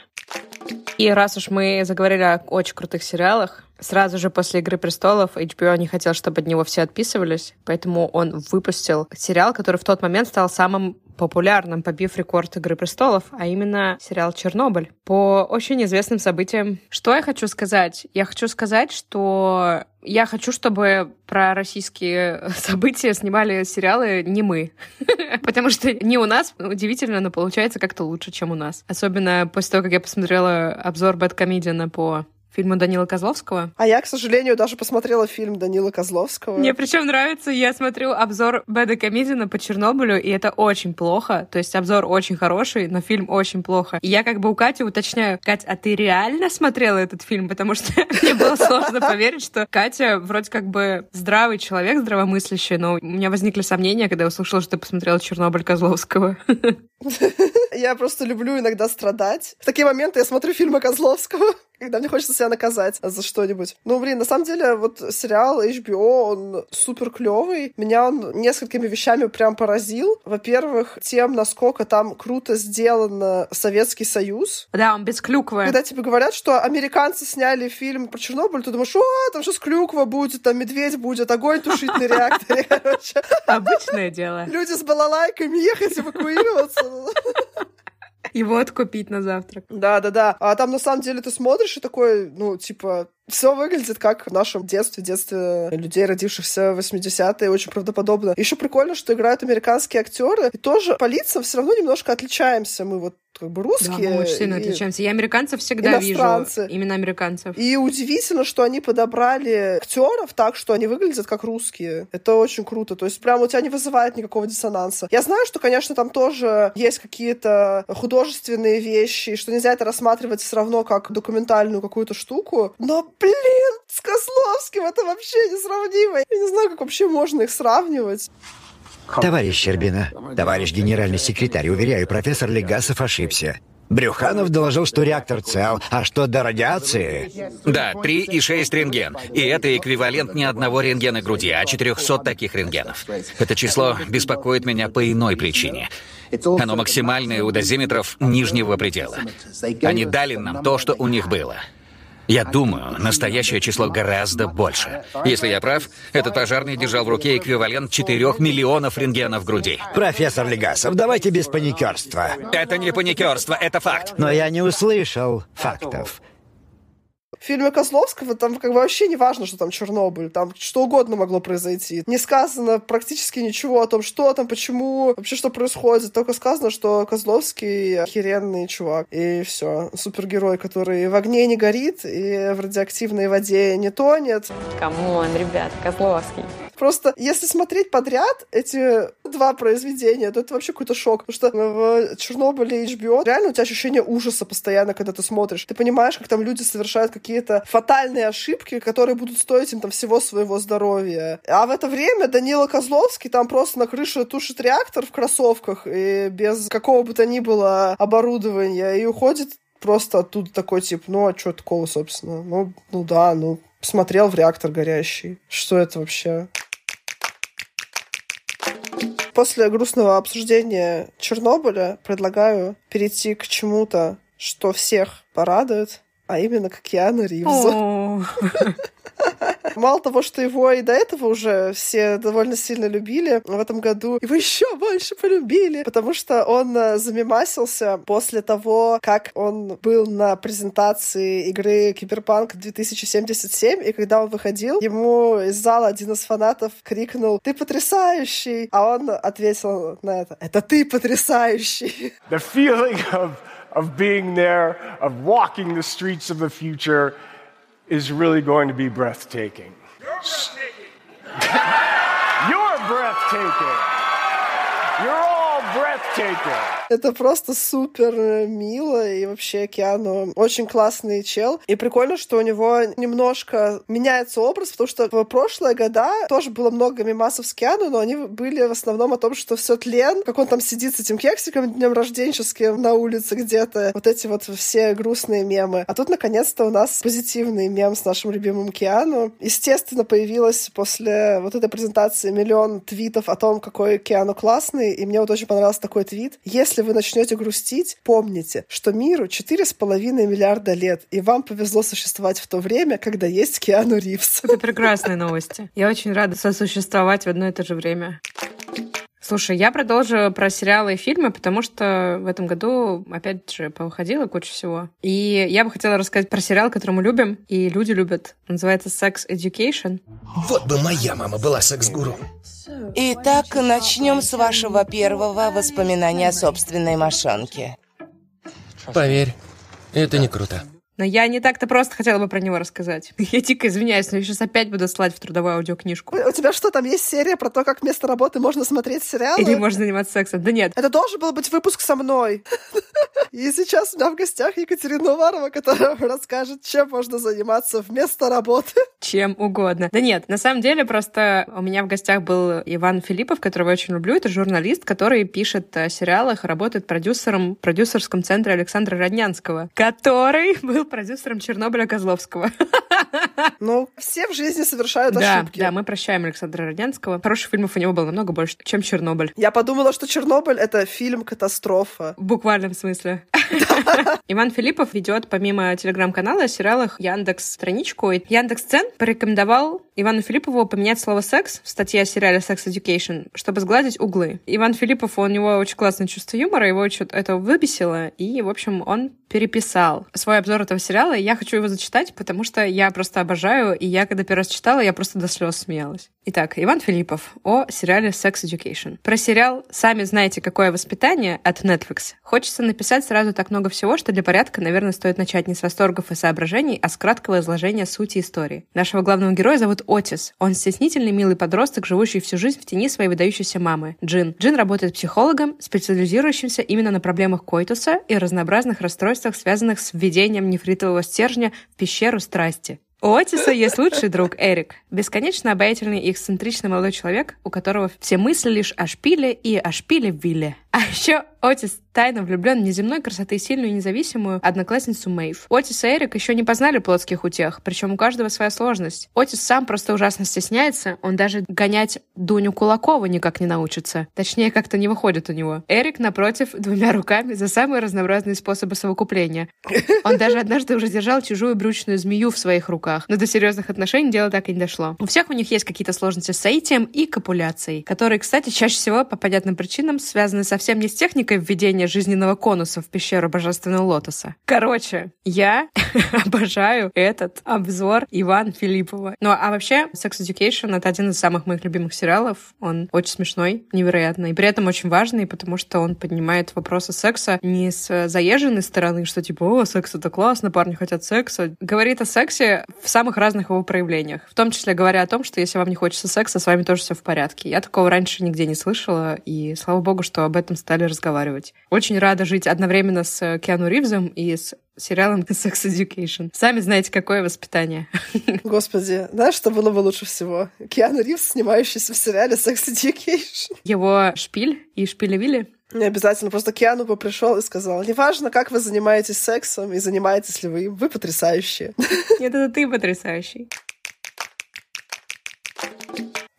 И раз уж мы заговорили о очень крутых сериалах, сразу же после «Игры престолов» HBO не хотел, чтобы от него все отписывались, поэтому он выпустил сериал, который в тот момент стал самым популярным, побив рекорд «Игры престолов», а именно сериал «Чернобыль» по очень известным событиям. Что я хочу сказать? Я хочу сказать, что я хочу, чтобы про российские события снимали сериалы не мы. Потому что не у нас, удивительно, но получается как-то лучше, чем у нас. Особенно после того, как я посмотрела обзор Бэткомедиана по фильму Данила Козловского. А я, к сожалению, даже посмотрела фильм Данила Козловского. Мне причем нравится, я смотрю обзор Бэда Комедина по Чернобылю, и это очень плохо. То есть обзор очень хороший, но фильм очень плохо. И я как бы у Кати уточняю, Катя, а ты реально смотрела этот фильм? Потому что мне было сложно поверить, что Катя вроде как бы здравый человек, здравомыслящий, но у меня возникли сомнения, когда я услышала, что ты посмотрела Чернобыль Козловского. Я просто люблю иногда страдать. В такие моменты я смотрю фильмы Козловского когда мне хочется себя наказать за что-нибудь. Ну, блин, на самом деле, вот сериал HBO, он супер клевый. Меня он несколькими вещами прям поразил. Во-первых, тем, насколько там круто сделан Советский Союз. Да, он без клюквы. Когда тебе говорят, что американцы сняли фильм про Чернобыль, ты думаешь, о, там сейчас клюква будет, там медведь будет, огонь тушить на реакторе, короче. Обычное дело. Люди с балалайками ехать, эвакуироваться. Его откупить на завтрак. Да, да, да. А там на самом деле ты смотришь и такой, ну, типа, все выглядит как в нашем детстве, детстве людей, родившихся в 80-е, очень правдоподобно. Еще прикольно, что играют американские актеры, и тоже по лицам все равно немножко отличаемся. Мы вот как бы русские. Да, мы очень сильно отличаемся. Я американцев всегда вижу. Именно американцев. И удивительно, что они подобрали актеров так, что они выглядят как русские. Это очень круто. То есть прям у тебя не вызывает никакого диссонанса. Я знаю, что, конечно, там тоже есть какие-то художественные вещи, что нельзя это рассматривать все равно как документальную какую-то штуку. Но, блин, с Козловским это вообще несравнимо. Я не знаю, как вообще можно их сравнивать. Товарищ Щербина, товарищ генеральный секретарь, уверяю, профессор Легасов ошибся. Брюханов доложил, что реактор цел, а что до радиации... Да, 3,6 рентген. И это эквивалент не одного рентгена груди, а 400 таких рентгенов. Это число беспокоит меня по иной причине. Оно максимальное у дозиметров нижнего предела. Они дали нам то, что у них было. Я думаю, настоящее число гораздо больше. Если я прав, этот пожарный держал в руке эквивалент 4 миллионов рентгенов груди. Профессор Легасов, давайте без паникерства. Это не паникерство, это факт. Но я не услышал фактов. В фильме Козловского там как бы вообще не важно, что там Чернобыль, там что угодно могло произойти. Не сказано практически ничего о том, что там, почему, вообще что происходит. Только сказано, что Козловский охеренный чувак. И все. Супергерой, который в огне не горит и в радиоактивной воде не тонет. Come on, ребят, Козловский. Просто если смотреть подряд эти два произведения, то это вообще какой-то шок. Потому что в Чернобыле HBO реально у тебя ощущение ужаса постоянно, когда ты смотришь. Ты понимаешь, как там люди совершают какие-то фатальные ошибки, которые будут стоить им там всего своего здоровья. А в это время Данила Козловский там просто на крыше тушит реактор в кроссовках и без какого бы то ни было оборудования и уходит просто оттуда такой тип, ну а что такого, собственно? Ну, ну да, ну смотрел в реактор горящий. Что это вообще? После грустного обсуждения Чернобыля предлагаю перейти к чему-то, что всех порадует, а именно к Киану Ривзу. Мало того, что его и до этого уже все довольно сильно любили, в этом году его еще больше полюбили, потому что он э, замемасился после того, как он был на презентации игры Киберпанк 2077, и когда он выходил, ему из зала один из фанатов крикнул «Ты потрясающий!» А он ответил на это «Это ты потрясающий!» The feeling of, of being there, of walking the streets of the future is really going to be breathtaking. You're breathtaking. You're breathtaking. You're all breathtaking. Это просто супер мило, и вообще Киану очень классный чел. И прикольно, что у него немножко меняется образ, потому что в прошлые года тоже было много мимасов с Киану, но они были в основном о том, что все тлен, как он там сидит с этим кексиком днем рожденческим на улице где-то. Вот эти вот все грустные мемы. А тут, наконец-то, у нас позитивный мем с нашим любимым Киану. Естественно, появилось после вот этой презентации миллион твитов о том, какой Киану классный, и мне вот очень понравился такой твит. Если вы начнете грустить, помните, что миру четыре с половиной миллиарда лет, и вам повезло существовать в то время, когда есть Киану Ривз. Это прекрасные новости. Я очень рада сосуществовать в одно и то же время. Слушай, я продолжу про сериалы и фильмы, потому что в этом году, опять же, повыходила куча всего. И я бы хотела рассказать про сериал, который мы любим, и люди любят. Он называется Sex Education. Вот бы моя мама была секс-гуру. Итак, начнем с вашего первого воспоминания о собственной мошонке. Поверь, это не круто. Но я не так-то просто хотела бы про него рассказать. Я дико извиняюсь, но я сейчас опять буду слать в трудовую аудиокнижку. У тебя что, там есть серия про то, как вместо работы можно смотреть сериалы? Или можно заниматься сексом? Да нет. Это должен был быть выпуск со мной. И сейчас у меня в гостях Екатерина Уварова, которая расскажет, чем можно заниматься вместо работы. Чем угодно. Да нет, на самом деле просто у меня в гостях был Иван Филиппов, которого я очень люблю. Это журналист, который пишет о сериалах, работает продюсером в продюсерском центре Александра Роднянского, который был продюсером Чернобыля Козловского. Ну, все в жизни совершают да, ошибки. Да, мы прощаем Александра Роднянского. Хороших фильмов у него было намного больше, чем Чернобыль. Я подумала, что Чернобыль — это фильм-катастрофа. В буквальном смысле. Иван Филиппов ведет помимо телеграм-канала о сериалах Яндекс страничку. Яндекс Цен порекомендовал Ивану Филиппову поменять слово «секс» в статье о сериале «Sex Education», чтобы сгладить углы. Иван Филиппов, у него очень классное чувство юмора, его очень это выбесило, и, в общем, он переписал свой обзор этого сериала, и я хочу его зачитать, потому что я просто обожаю, и я, когда первый раз читала, я просто до слез смеялась. Итак, Иван Филиппов о сериале Sex Education. Про сериал «Сами знаете, какое воспитание» от Netflix. Хочется написать сразу так много всего, что для порядка, наверное, стоит начать не с восторгов и соображений, а с краткого изложения сути истории. Нашего главного героя зовут Отис. Он стеснительный, милый подросток, живущий всю жизнь в тени своей выдающейся мамы, Джин. Джин работает психологом, специализирующимся именно на проблемах койтуса и разнообразных расстройствах, связанных с введением нефритового стержня в пещеру страсти. У Отиса есть лучший друг Эрик, бесконечно обаятельный и эксцентричный молодой человек, у которого все мысли лишь о шпиле и о шпиле в вилле. А еще Отис тайно влюблен в неземной красоты сильную и независимую одноклассницу Мэйв. Отис и Эрик еще не познали плотских утех, причем у каждого своя сложность. Отис сам просто ужасно стесняется, он даже гонять Дуню Кулакову никак не научится. Точнее, как-то не выходит у него. Эрик, напротив, двумя руками за самые разнообразные способы совокупления. Он даже однажды уже держал чужую брючную змею в своих руках, но до серьезных отношений дело так и не дошло. У всех у них есть какие-то сложности с соитием и копуляцией, которые, кстати, чаще всего по понятным причинам связаны совсем не с техникой введения жизненного конуса в пещеру Божественного Лотоса. Короче, я обожаю этот обзор Ивана Филиппова. Ну, а вообще, Sex Education — это один из самых моих любимых сериалов. Он очень смешной, невероятный, и при этом очень важный, потому что он поднимает вопросы секса не с заезженной стороны, что типа, о, секс — это классно, парни хотят секса. Говорит о сексе в самых разных его проявлениях. В том числе говоря о том, что если вам не хочется секса, с вами тоже все в порядке. Я такого раньше нигде не слышала, и слава богу, что об этом стали разговаривать. Очень рада жить одновременно с Киану Ривзом и с сериалом Sex Education. Сами знаете, какое воспитание. Господи, знаешь, что было бы лучше всего? Киану Ривз, снимающийся в сериале Sex Education. Его шпиль и шпилевили. Не обязательно, просто Киану бы пришел и сказал, неважно, как вы занимаетесь сексом и занимаетесь ли вы им, вы потрясающие. Нет, это ты потрясающий.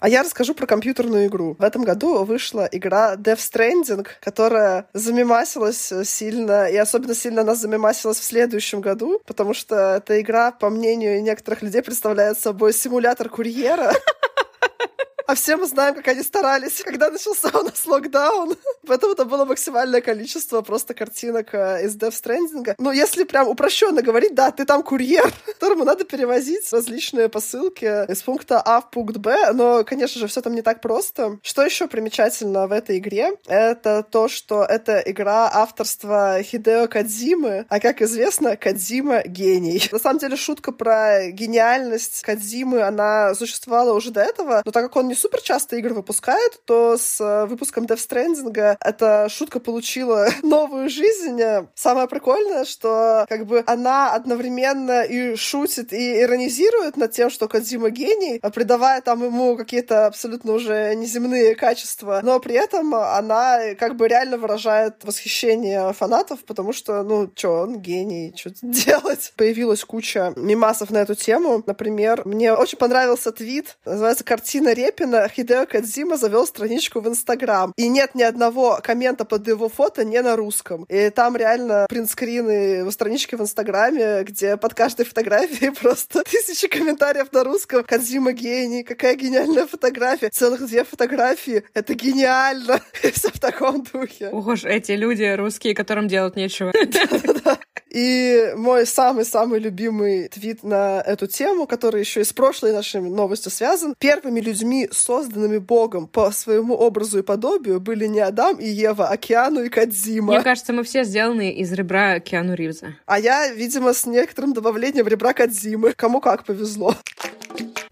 А я расскажу про компьютерную игру. В этом году вышла игра Death Stranding, которая замемасилась сильно, и особенно сильно она замемасилась в следующем году, потому что эта игра, по мнению некоторых людей, представляет собой симулятор курьера. А все мы знаем, как они старались, когда начался у нас локдаун. Поэтому это было максимальное количество просто картинок э, из Death Stranding. Ну, если прям упрощенно говорить, да, ты там курьер, которому надо перевозить различные посылки из пункта А в пункт Б, но, конечно же, все там не так просто. Что еще примечательно в этой игре? Это то, что это игра авторства Хидео Кадзимы, а, как известно, Кадзима — гений. На самом деле, шутка про гениальность Кадзимы, она существовала уже до этого, но так как он не супер часто игры выпускает, то с э, выпуском Death Stranding эта шутка получила новую жизнь. Самое прикольное, что как бы она одновременно и шутит, и иронизирует над тем, что Кадзима гений, придавая там ему какие-то абсолютно уже неземные качества, но при этом она как бы реально выражает восхищение фанатов, потому что, ну, что, он гений, что делать? Появилась куча мимасов на эту тему. Например, мне очень понравился твит, называется «Картина Репина». Хидео Кадзима завел страничку в Инстаграм. И нет ни одного коммента под его фото не на русском. И там реально принтскрины его странички в Инстаграме, где под каждой фотографией просто тысячи комментариев на русском. Кадзима гений, какая гениальная фотография. Целых две фотографии. Это гениально. Все в таком духе. Ох эти люди русские, которым делать нечего. И мой самый-самый любимый твит на эту тему, который еще и с прошлой нашей новостью связан. Первыми людьми, созданными Богом по своему образу и подобию, были не Адам и Ева, а Киану и Кадзима. Мне кажется, мы все сделаны из ребра Киану Ривза. А я, видимо, с некоторым добавлением ребра Кадзимы. Кому как повезло.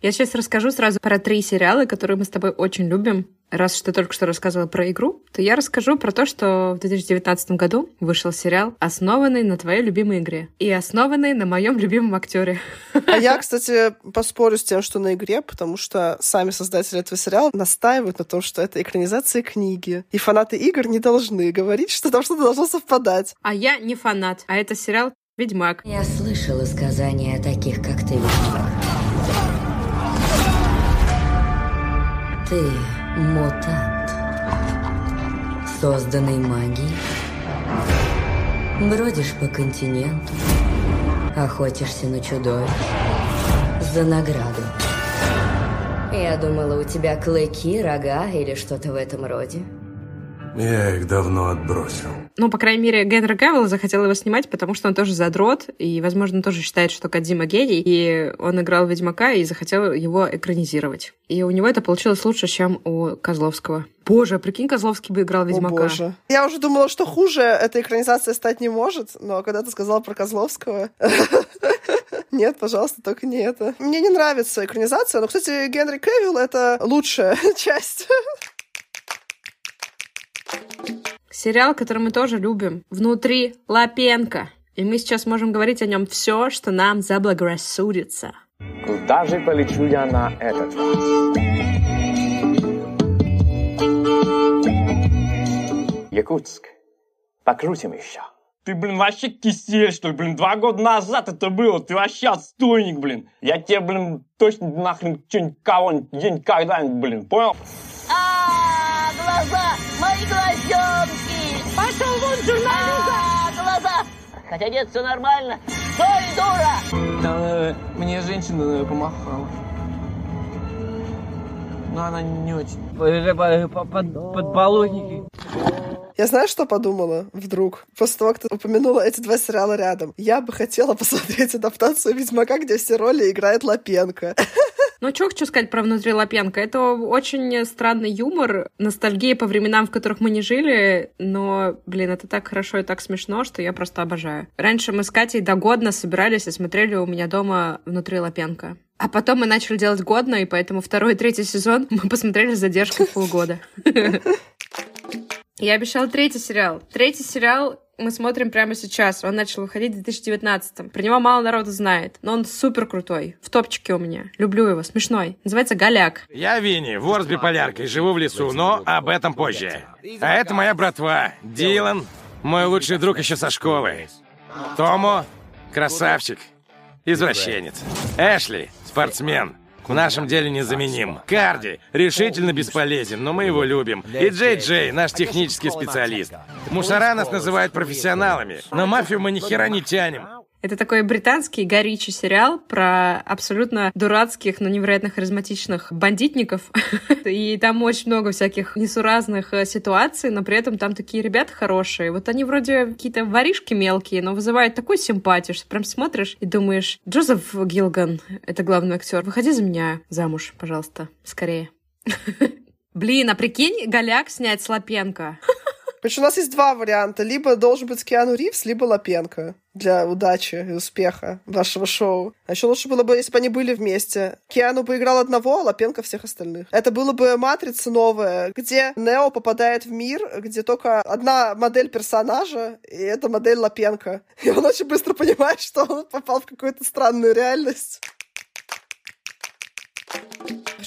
Я сейчас расскажу сразу про три сериала, которые мы с тобой очень любим. Раз что ты только что рассказывала про игру, то я расскажу про то, что в 2019 году вышел сериал, основанный на твоей любимой игре и основанный на моем любимом актере. А я, кстати, поспорю с тем, что на игре, потому что сами создатели этого сериала настаивают на том, что это экранизация книги. И фанаты игр не должны говорить, что там что-то должно совпадать. А я не фанат, а это сериал «Ведьмак». Я слышала сказания о таких, как ты, Ведьмак. Ты мутант, созданный магией. Бродишь по континенту, охотишься на чудовищ за награду. Я думала, у тебя клыки, рога или что-то в этом роде. Я их давно отбросил. Ну, по крайней мере, Генри Кавилл захотел его снимать, потому что он тоже задрот, и, возможно, тоже считает, что Кадзима гений, и он играл Ведьмака и захотел его экранизировать. И у него это получилось лучше, чем у Козловского. Боже, а прикинь, Козловский бы играл Ведьмака. О, боже. Я уже думала, что хуже эта экранизация стать не может, но когда ты сказала про Козловского... Нет, пожалуйста, только не это. Мне не нравится экранизация, но, кстати, Генри Кевилл — это лучшая часть. Сериал, который мы тоже любим. Внутри Лапенко. И мы сейчас можем говорить о нем все, что нам заблагорассудится. Куда же полечу я на этот раз? Якутск. Покрутим еще. Ты, блин, вообще кисель, что ли, блин, два года назад это было, ты вообще отстойник, блин. Я тебе, блин, точно нахрен что-нибудь кого-нибудь, где-нибудь когда-нибудь, блин, понял? А, глаза, мои глазенки! Пошел вон, журналиста! А, глаза! Хотя нет, все нормально. Стой, дура! Да, мне женщина помахала. Но она не очень. Подболотники. Я знаю, что подумала вдруг, после того, как ты упомянула эти два сериала рядом. Я бы хотела посмотреть адаптацию «Ведьмака», где все роли играет Лапенко. Ну, что хочу сказать про «Внутри Лапенко». Это очень странный юмор, ностальгия по временам, в которых мы не жили, но, блин, это так хорошо и так смешно, что я просто обожаю. Раньше мы с Катей до годно собирались и смотрели у меня дома «Внутри Лапенко». А потом мы начали делать годно, и поэтому второй и третий сезон мы посмотрели с задержкой полгода. Я обещала третий сериал. Третий сериал мы смотрим прямо сейчас. Он начал выходить в 2019 Про него мало народу знает, но он супер крутой. В топчике у меня. Люблю его. Смешной. Называется «Голяк». Я Винни, вор с биполяркой, живу в лесу, но об этом позже. А это моя братва, Дилан, мой лучший друг еще со школы. Томо, красавчик, извращенец. Эшли, спортсмен, в нашем деле незаменим. Карди решительно бесполезен, но мы его любим. И Джей Джей, наш технический специалист. Мусора нас называют профессионалами, но мафию мы ни хера не тянем. Это такой британский горичий сериал про абсолютно дурацких, но невероятно харизматичных бандитников. И там очень много всяких несуразных э, ситуаций, но при этом там такие ребята хорошие. Вот они вроде какие-то воришки мелкие, но вызывают такую симпатию, что прям смотришь и думаешь, Джозеф Гилган, это главный актер, выходи за меня замуж, пожалуйста, скорее. Блин, а прикинь, Голяк снять с Значит, у нас есть два варианта. Либо должен быть Киану Ривз, либо Лапенко для удачи и успеха вашего шоу. А еще лучше было бы, если бы они были вместе. Киану бы играл одного, а Лапенко всех остальных. Это было бы «Матрица» новая, где Нео попадает в мир, где только одна модель персонажа, и это модель Лапенко. И он очень быстро понимает, что он попал в какую-то странную реальность.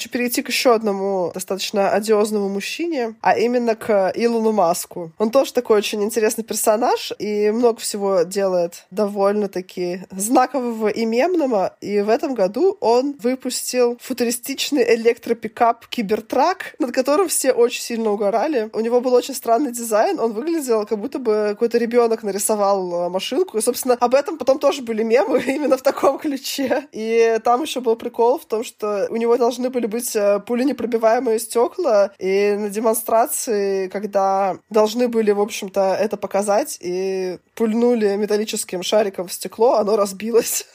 Хочу перейти к еще одному достаточно одиозному мужчине, а именно к Илону Маску. Он тоже такой очень интересный персонаж и много всего делает довольно-таки знакового и мемного. И в этом году он выпустил футуристичный электропикап Кибертрак, над которым все очень сильно угорали. У него был очень странный дизайн, он выглядел, как будто бы какой-то ребенок нарисовал э, машинку. И, собственно, об этом потом тоже были мемы именно в таком ключе. И там еще был прикол в том, что у него должны были быть э, пуленепробиваемые стекла, и на демонстрации, когда должны были, в общем-то, это показать, и пульнули металлическим шариком в стекло, оно разбилось.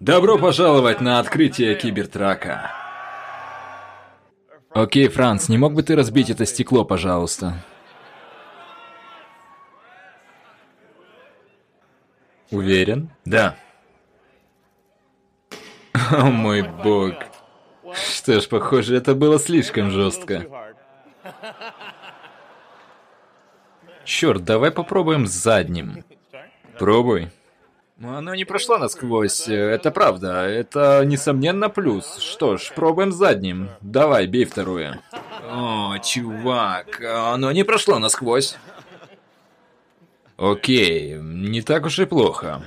Добро пожаловать на открытие Кибертрака. Окей, Франц, не мог бы ты разбить это стекло, пожалуйста? Уверен? Да. О мой бог. Что ж, похоже, это было слишком жестко. Черт, давай попробуем задним. Пробуй. Оно не прошло насквозь, это правда. Это, несомненно, плюс. Что ж, пробуем задним. Давай, бей второе. О, чувак, оно не прошло насквозь. Окей, не так уж и плохо.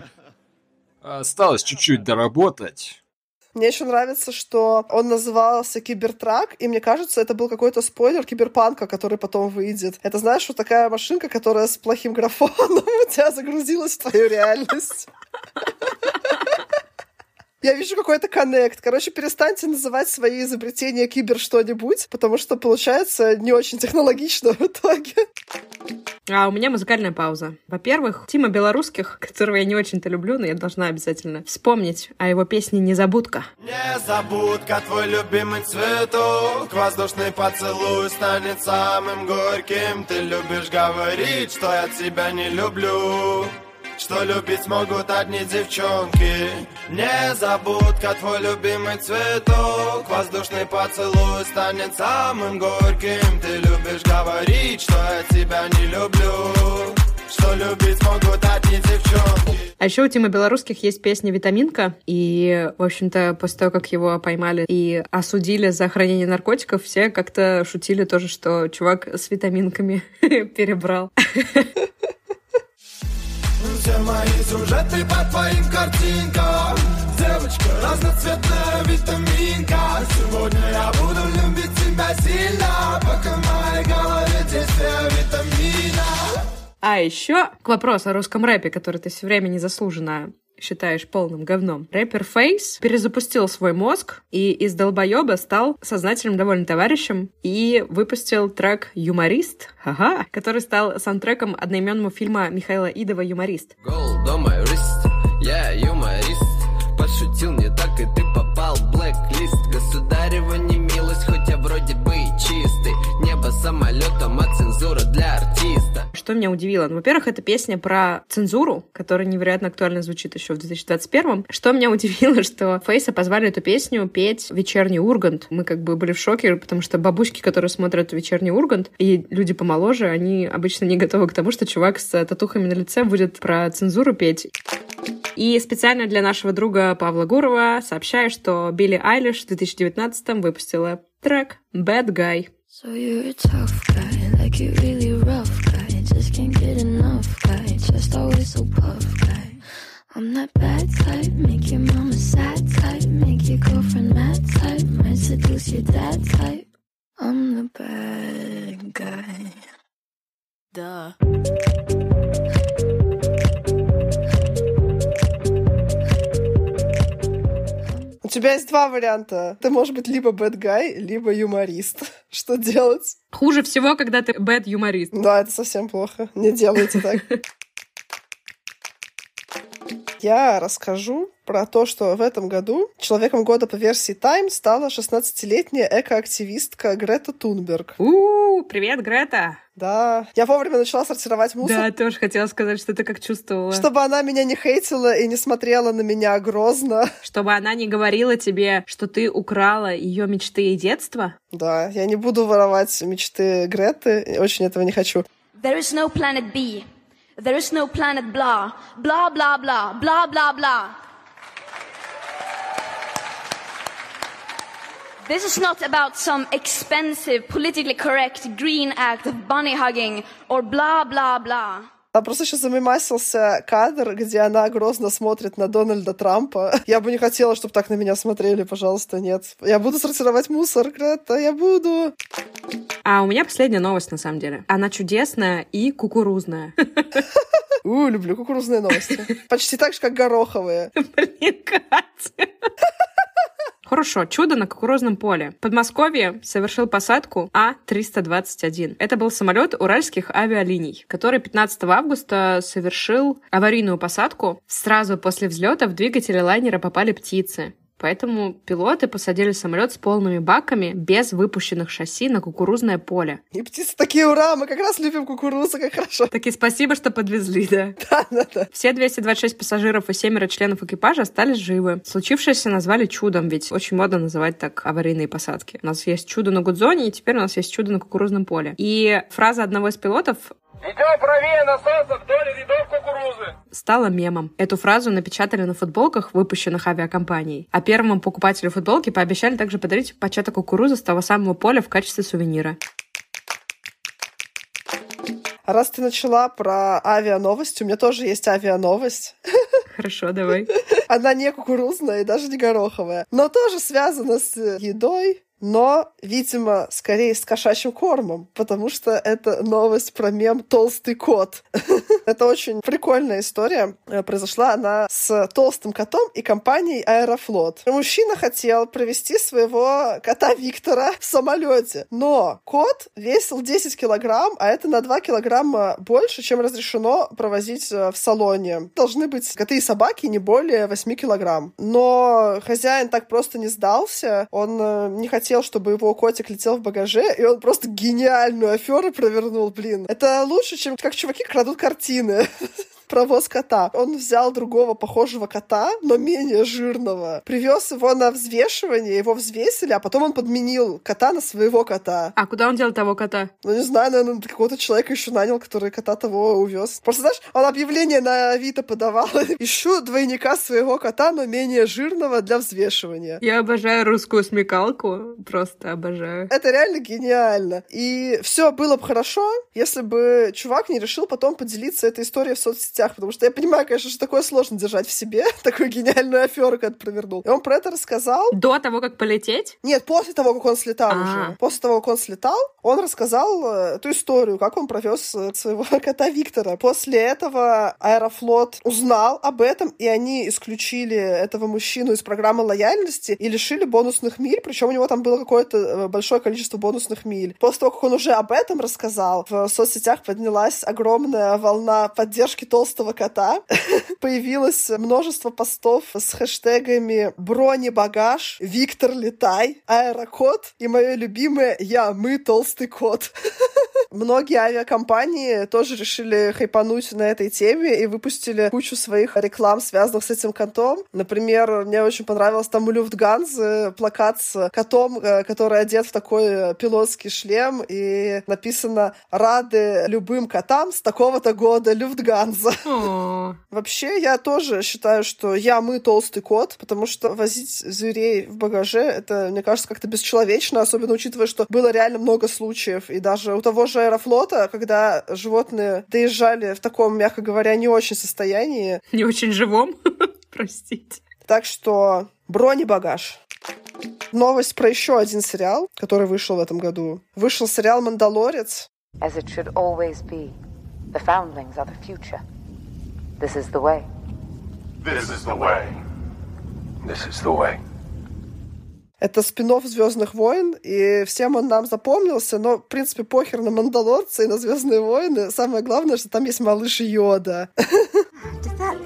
Осталось чуть-чуть доработать. Мне еще нравится, что он назывался Кибертрак, и мне кажется, это был какой-то спойлер Киберпанка, который потом выйдет. Это, знаешь, вот такая машинка, которая с плохим графоном у тебя загрузилась в твою реальность. Я вижу какой-то коннект. Короче, перестаньте называть свои изобретения кибер что-нибудь, потому что получается не очень технологично в итоге. А у меня музыкальная пауза. Во-первых, Тима Белорусских, которого я не очень-то люблю, но я должна обязательно вспомнить о его песне «Незабудка». Незабудка, твой любимый цветок Воздушный поцелуй станет самым горьким Ты любишь говорить, что я тебя не люблю что любить могут одни девчонки. Незабудка, твой любимый цветок. Воздушный поцелуй станет самым горьким. Ты любишь говорить, что я тебя не люблю. Что любить могут одни девчонки. А еще у Тима Белорусских есть песня «Витаминка», и, в общем-то, после того, как его поймали и осудили за хранение наркотиков, все как-то шутили тоже, что чувак с витаминками перебрал. Все мои сюжеты по твоим картинкам? Девочка, разноцветная витаминка. Сегодня я буду любить тебя сильно. Пока в моей голове действие витамина. А еще к вопросу о русском рэпе, который ты все время незаслуженно считаешь полным говном. Рэпер Фейс перезапустил свой мозг и из долбоеба стал сознательным довольным товарищем и выпустил трек «Юморист», ага, который стал саундтреком одноименному фильма Михаила Идова «Юморист». Я юморист, пошутил не так, и ты попал в блэк-лист Государева не милость, хоть я вроде бы и чистый Небо самолетом, Что меня удивило? Ну, во-первых, это песня про цензуру, которая невероятно актуально звучит еще в 2021 Что меня удивило, что Фейса позвали эту песню петь «Вечерний Ургант». Мы как бы были в шоке, потому что бабушки, которые смотрят «Вечерний Ургант», и люди помоложе, они обычно не готовы к тому, что чувак с татухами на лице будет про цензуру петь. И специально для нашего друга Павла Гурова сообщаю, что Билли Айлиш в 2019 выпустила трек «Bad Guy». So you're a tough guy, like you really rough guy. Can't get enough guy, just always so puff guy. I'm that bad type, make your mama sad type, make your girlfriend mad type, might seduce your dad type. I'm the bad guy. Duh. Тебя есть два варианта. Ты можешь быть либо guy, либо юморист. Что делать? Хуже всего, когда ты bad юморист. Да, это совсем плохо. Не делайте так. Я расскажу про то, что в этом году Человеком года по версии Time стала 16-летняя экоактивистка Грета Тунберг. У, привет, Грета! Да, я вовремя начала сортировать мусор. Да, тоже хотела сказать, что ты как чувствовала. Чтобы она меня не хейтила и не смотрела на меня грозно. Чтобы она не говорила тебе, что ты украла ее мечты и детство. Да, я не буду воровать мечты Греты, очень этого не хочу. There is no planet B. There is no planet blah. Blah, blah, blah. Blah, blah, blah. This is not about some expensive, politically correct green act of bunny hugging or blah, blah, blah. Там просто еще замемасился кадр, где она грозно смотрит на Дональда Трампа. Я бы не хотела, чтобы так на меня смотрели, пожалуйста, нет. Я буду сортировать мусор, Грета, я буду. А у меня последняя новость, на самом деле. Она чудесная и кукурузная. У, люблю кукурузные новости. Почти так же, как гороховые. Блин, Катя. Хорошо, чудо на кукурузном поле. Подмосковье совершил посадку А-321. Это был самолет уральских авиалиний, который 15 августа совершил аварийную посадку. Сразу после взлета в двигатели лайнера попали птицы. Поэтому пилоты посадили самолет с полными баками без выпущенных шасси на кукурузное поле. И птицы такие, ура, мы как раз любим кукурузу, как хорошо. Такие спасибо, что подвезли, да? Да, да, да. Все 226 пассажиров и семеро членов экипажа остались живы. Случившееся назвали чудом, ведь очень модно называть так аварийные посадки. У нас есть чудо на Гудзоне, и теперь у нас есть чудо на кукурузном поле. И фраза одного из пилотов Идем правее насоса вдоль рядов кукурузы. стала мемом. Эту фразу напечатали на футболках, выпущенных авиакомпанией. А первому покупателю футболки пообещали также подарить початок кукурузы с того самого поля в качестве сувенира. Раз ты начала про авиановости, у меня тоже есть авиановость. Хорошо, давай. Она не кукурузная и даже не гороховая, но тоже связана с едой, но, видимо, скорее с кошачьим кормом, потому что это новость про мем «Толстый кот». это очень прикольная история. Э, Произошла она с толстым котом и компанией «Аэрофлот». Мужчина хотел провести своего кота Виктора в самолете, но кот весил 10 килограмм, а это на 2 килограмма больше, чем разрешено провозить э, в салоне. Должны быть коты и собаки не более 8 килограмм. Но хозяин так просто не сдался, он э, не хотел, чтобы его котик летел в багаже, и он просто гениальную аферу провернул, блин. Это лучше, чем как чуваки крадут картины. Провоз кота. Он взял другого похожего кота, но менее жирного, привез его на взвешивание, его взвесили, а потом он подменил кота на своего кота. А куда он дел того кота? Ну, не знаю, наверное, какого-то человека еще нанял, который кота того увез. Просто, знаешь, он объявление на Авито подавал. Ищу двойника своего кота, но менее жирного для взвешивания. Я обожаю русскую смекалку. Просто обожаю. Это реально гениально. И все было бы хорошо, если бы чувак не решил потом поделиться этой историей в соцсетях, потому что я понимаю, конечно, что такое сложно держать в себе, такую гениальную аферу, когда провернул. И он про это рассказал. До того, как полететь? Нет, после того, как он слетал А. уже. После того, как он слетал, он рассказал э, эту историю, как он провез э, своего кота Виктора. После этого Аэрофлот узнал об этом, и они исключили этого мужчину из программы лояльности и лишили бонусных миль, причем у него там было какое-то э, большое количество бонусных миль. После того, как он уже об этом рассказал, в соцсетях поднялась огромная волна поддержки толстого кота. Появилось множество постов с хэштегами «Бронебагаж», «Виктор, летай», «Аэрокот» и мое любимое «Я, мы, толстый кот». Многие авиакомпании тоже решили хайпануть на этой теме и выпустили кучу своих реклам, связанных с этим котом. Например, мне очень понравилось там у Люфтганзы плакат с котом, э, который одет в такой э, пилотский шлем, и написано «Рады любым котам с такого-то года Люфтганза». Вообще, я тоже считаю, что я мы толстый кот, потому что возить зверей в багаже, это, мне кажется, как-то бесчеловечно, особенно учитывая, что было реально много случаев. И даже у того же аэрофлота, когда животные доезжали в таком, мягко говоря, не очень состоянии. Не очень живом, простите. Так что бронебагаж. Новость про еще один сериал, который вышел в этом году. Вышел сериал «Мандалорец». As it should always be, the foundlings are the future. This is the way. This is the way. This is the way. Это спин Звездных войн, и всем он нам запомнился, но, в принципе, похер на Мандалорца и на Звездные войны. Самое главное, что там есть малыш Йода. Does that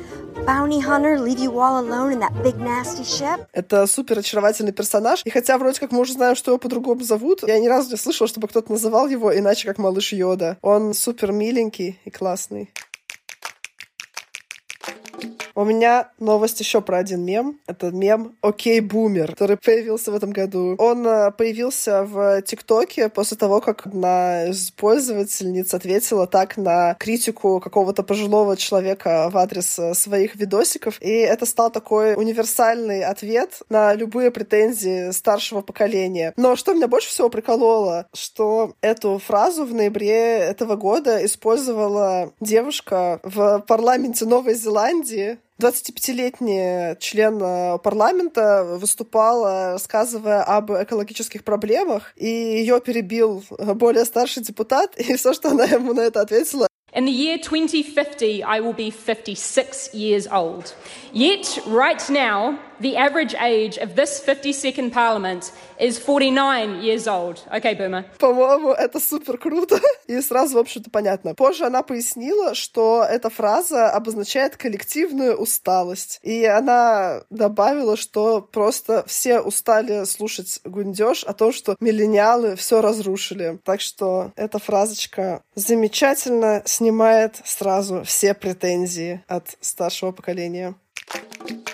bounty hunter leave you all alone in that big nasty ship? Это супер очаровательный персонаж. И хотя вроде как мы уже знаем, что его по-другому зовут, я ни разу не слышала, чтобы кто-то называл его иначе, как малыш Йода. Он супер миленький и классный. У меня новость еще про один мем. Это мем «Окей, бумер», который появился в этом году. Он э, появился в ТикТоке после того, как одна из пользовательниц ответила так на критику какого-то пожилого человека в адрес э, своих видосиков. И это стал такой универсальный ответ на любые претензии старшего поколения. Но что меня больше всего прикололо, что эту фразу в ноябре этого года использовала девушка в парламенте Новой Зеландии, 25-летний член э, парламента выступала, рассказывая об экологических проблемах, и ее перебил более старший депутат, и все, что она ему на это ответила, In the year 2050, I will be 56 years old. Yet, right now, the average age of this 52nd Parliament is 49 years old. Okay, Boomer. По-моему, это супер круто. И сразу, в общем-то, понятно. Позже она пояснила, что эта фраза обозначает коллективную усталость. И она добавила, что просто все устали слушать гундеж о том, что миллениалы все разрушили. Так что эта фразочка замечательно снимает сразу все претензии от старшего поколения.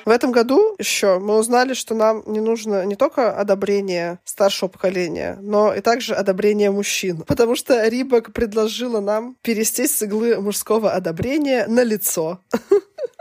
В этом году еще мы узнали, что нам не нужно не только одобрение старшего поколения, но и также одобрение мужчин. Потому что Рибок предложила нам перестись с иглы мужского одобрения на лицо.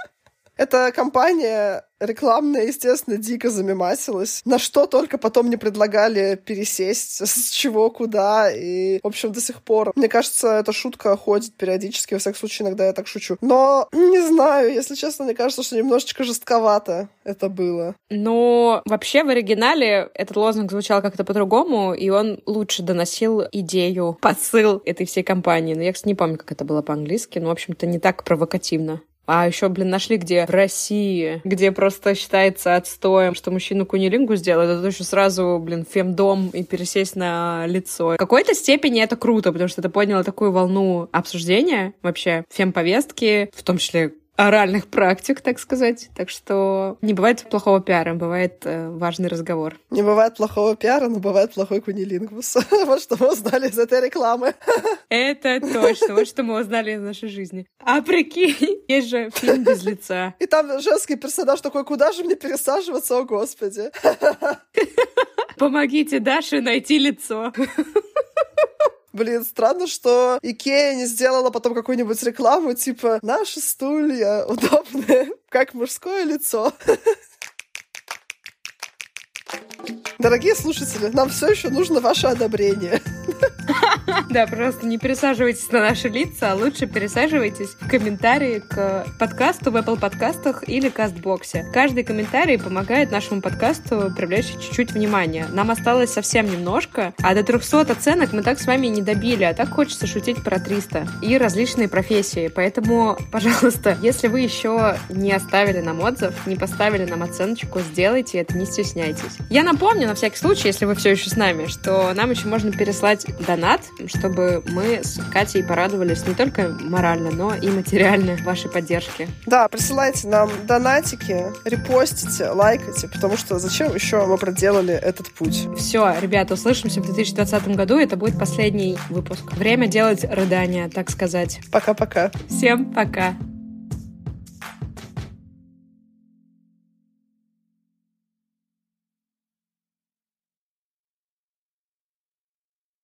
Эта компания рекламная, естественно, дико замемасилась. На что только потом не предлагали пересесть, с чего куда. И, в общем, до сих пор, мне кажется, эта шутка ходит периодически. Во всяком случае, иногда я так шучу. Но, не знаю, если честно, мне кажется, что немножечко жестковато это было. Но вообще в оригинале этот лозунг звучал как-то по-другому, и он лучше доносил идею, посыл этой всей компании. Но я, кстати, не помню, как это было по-английски, но, в общем-то, не так провокативно. А еще, блин, нашли где? В России, где просто считается отстоем, что мужчину кунилингу сделают, это еще сразу, блин, фемдом и пересесть на лицо. В какой-то степени это круто, потому что это подняло такую волну обсуждения вообще фемповестки, в том числе оральных практик, так сказать. Так что не бывает плохого пиара, бывает э, важный разговор. Не бывает плохого пиара, но бывает плохой кунилингвус. вот что мы узнали из этой рекламы. Это точно, вот что мы узнали из нашей жизни. А прикинь, есть же фильм без лица. И там женский персонаж такой, куда же мне пересаживаться, о господи. Помогите Даше найти лицо. Блин, странно, что Икея не сделала потом какую-нибудь рекламу, типа «Наши стулья удобные, как мужское лицо». Дорогие слушатели, нам все еще нужно ваше одобрение. Да, просто не пересаживайтесь на наши лица, а лучше пересаживайтесь в комментарии к подкасту в Apple подкастах или Кастбоксе. Каждый комментарий помогает нашему подкасту привлечь чуть-чуть внимания. Нам осталось совсем немножко, а до 300 оценок мы так с вами не добили, а так хочется шутить про 300 и различные профессии. Поэтому, пожалуйста, если вы еще не оставили нам отзыв, не поставили нам оценочку, сделайте это, не стесняйтесь. Я напомню, на всякий случай, если вы все еще с нами, что нам еще можно переслать донат, чтобы мы с Катей порадовались не только морально, но и материально вашей поддержки. Да, присылайте нам донатики, репостите, лайкайте, потому что зачем еще мы проделали этот путь? Все, ребята, услышимся в 2020 году. Это будет последний выпуск. Время делать рыдания, так сказать. Пока-пока. Всем пока.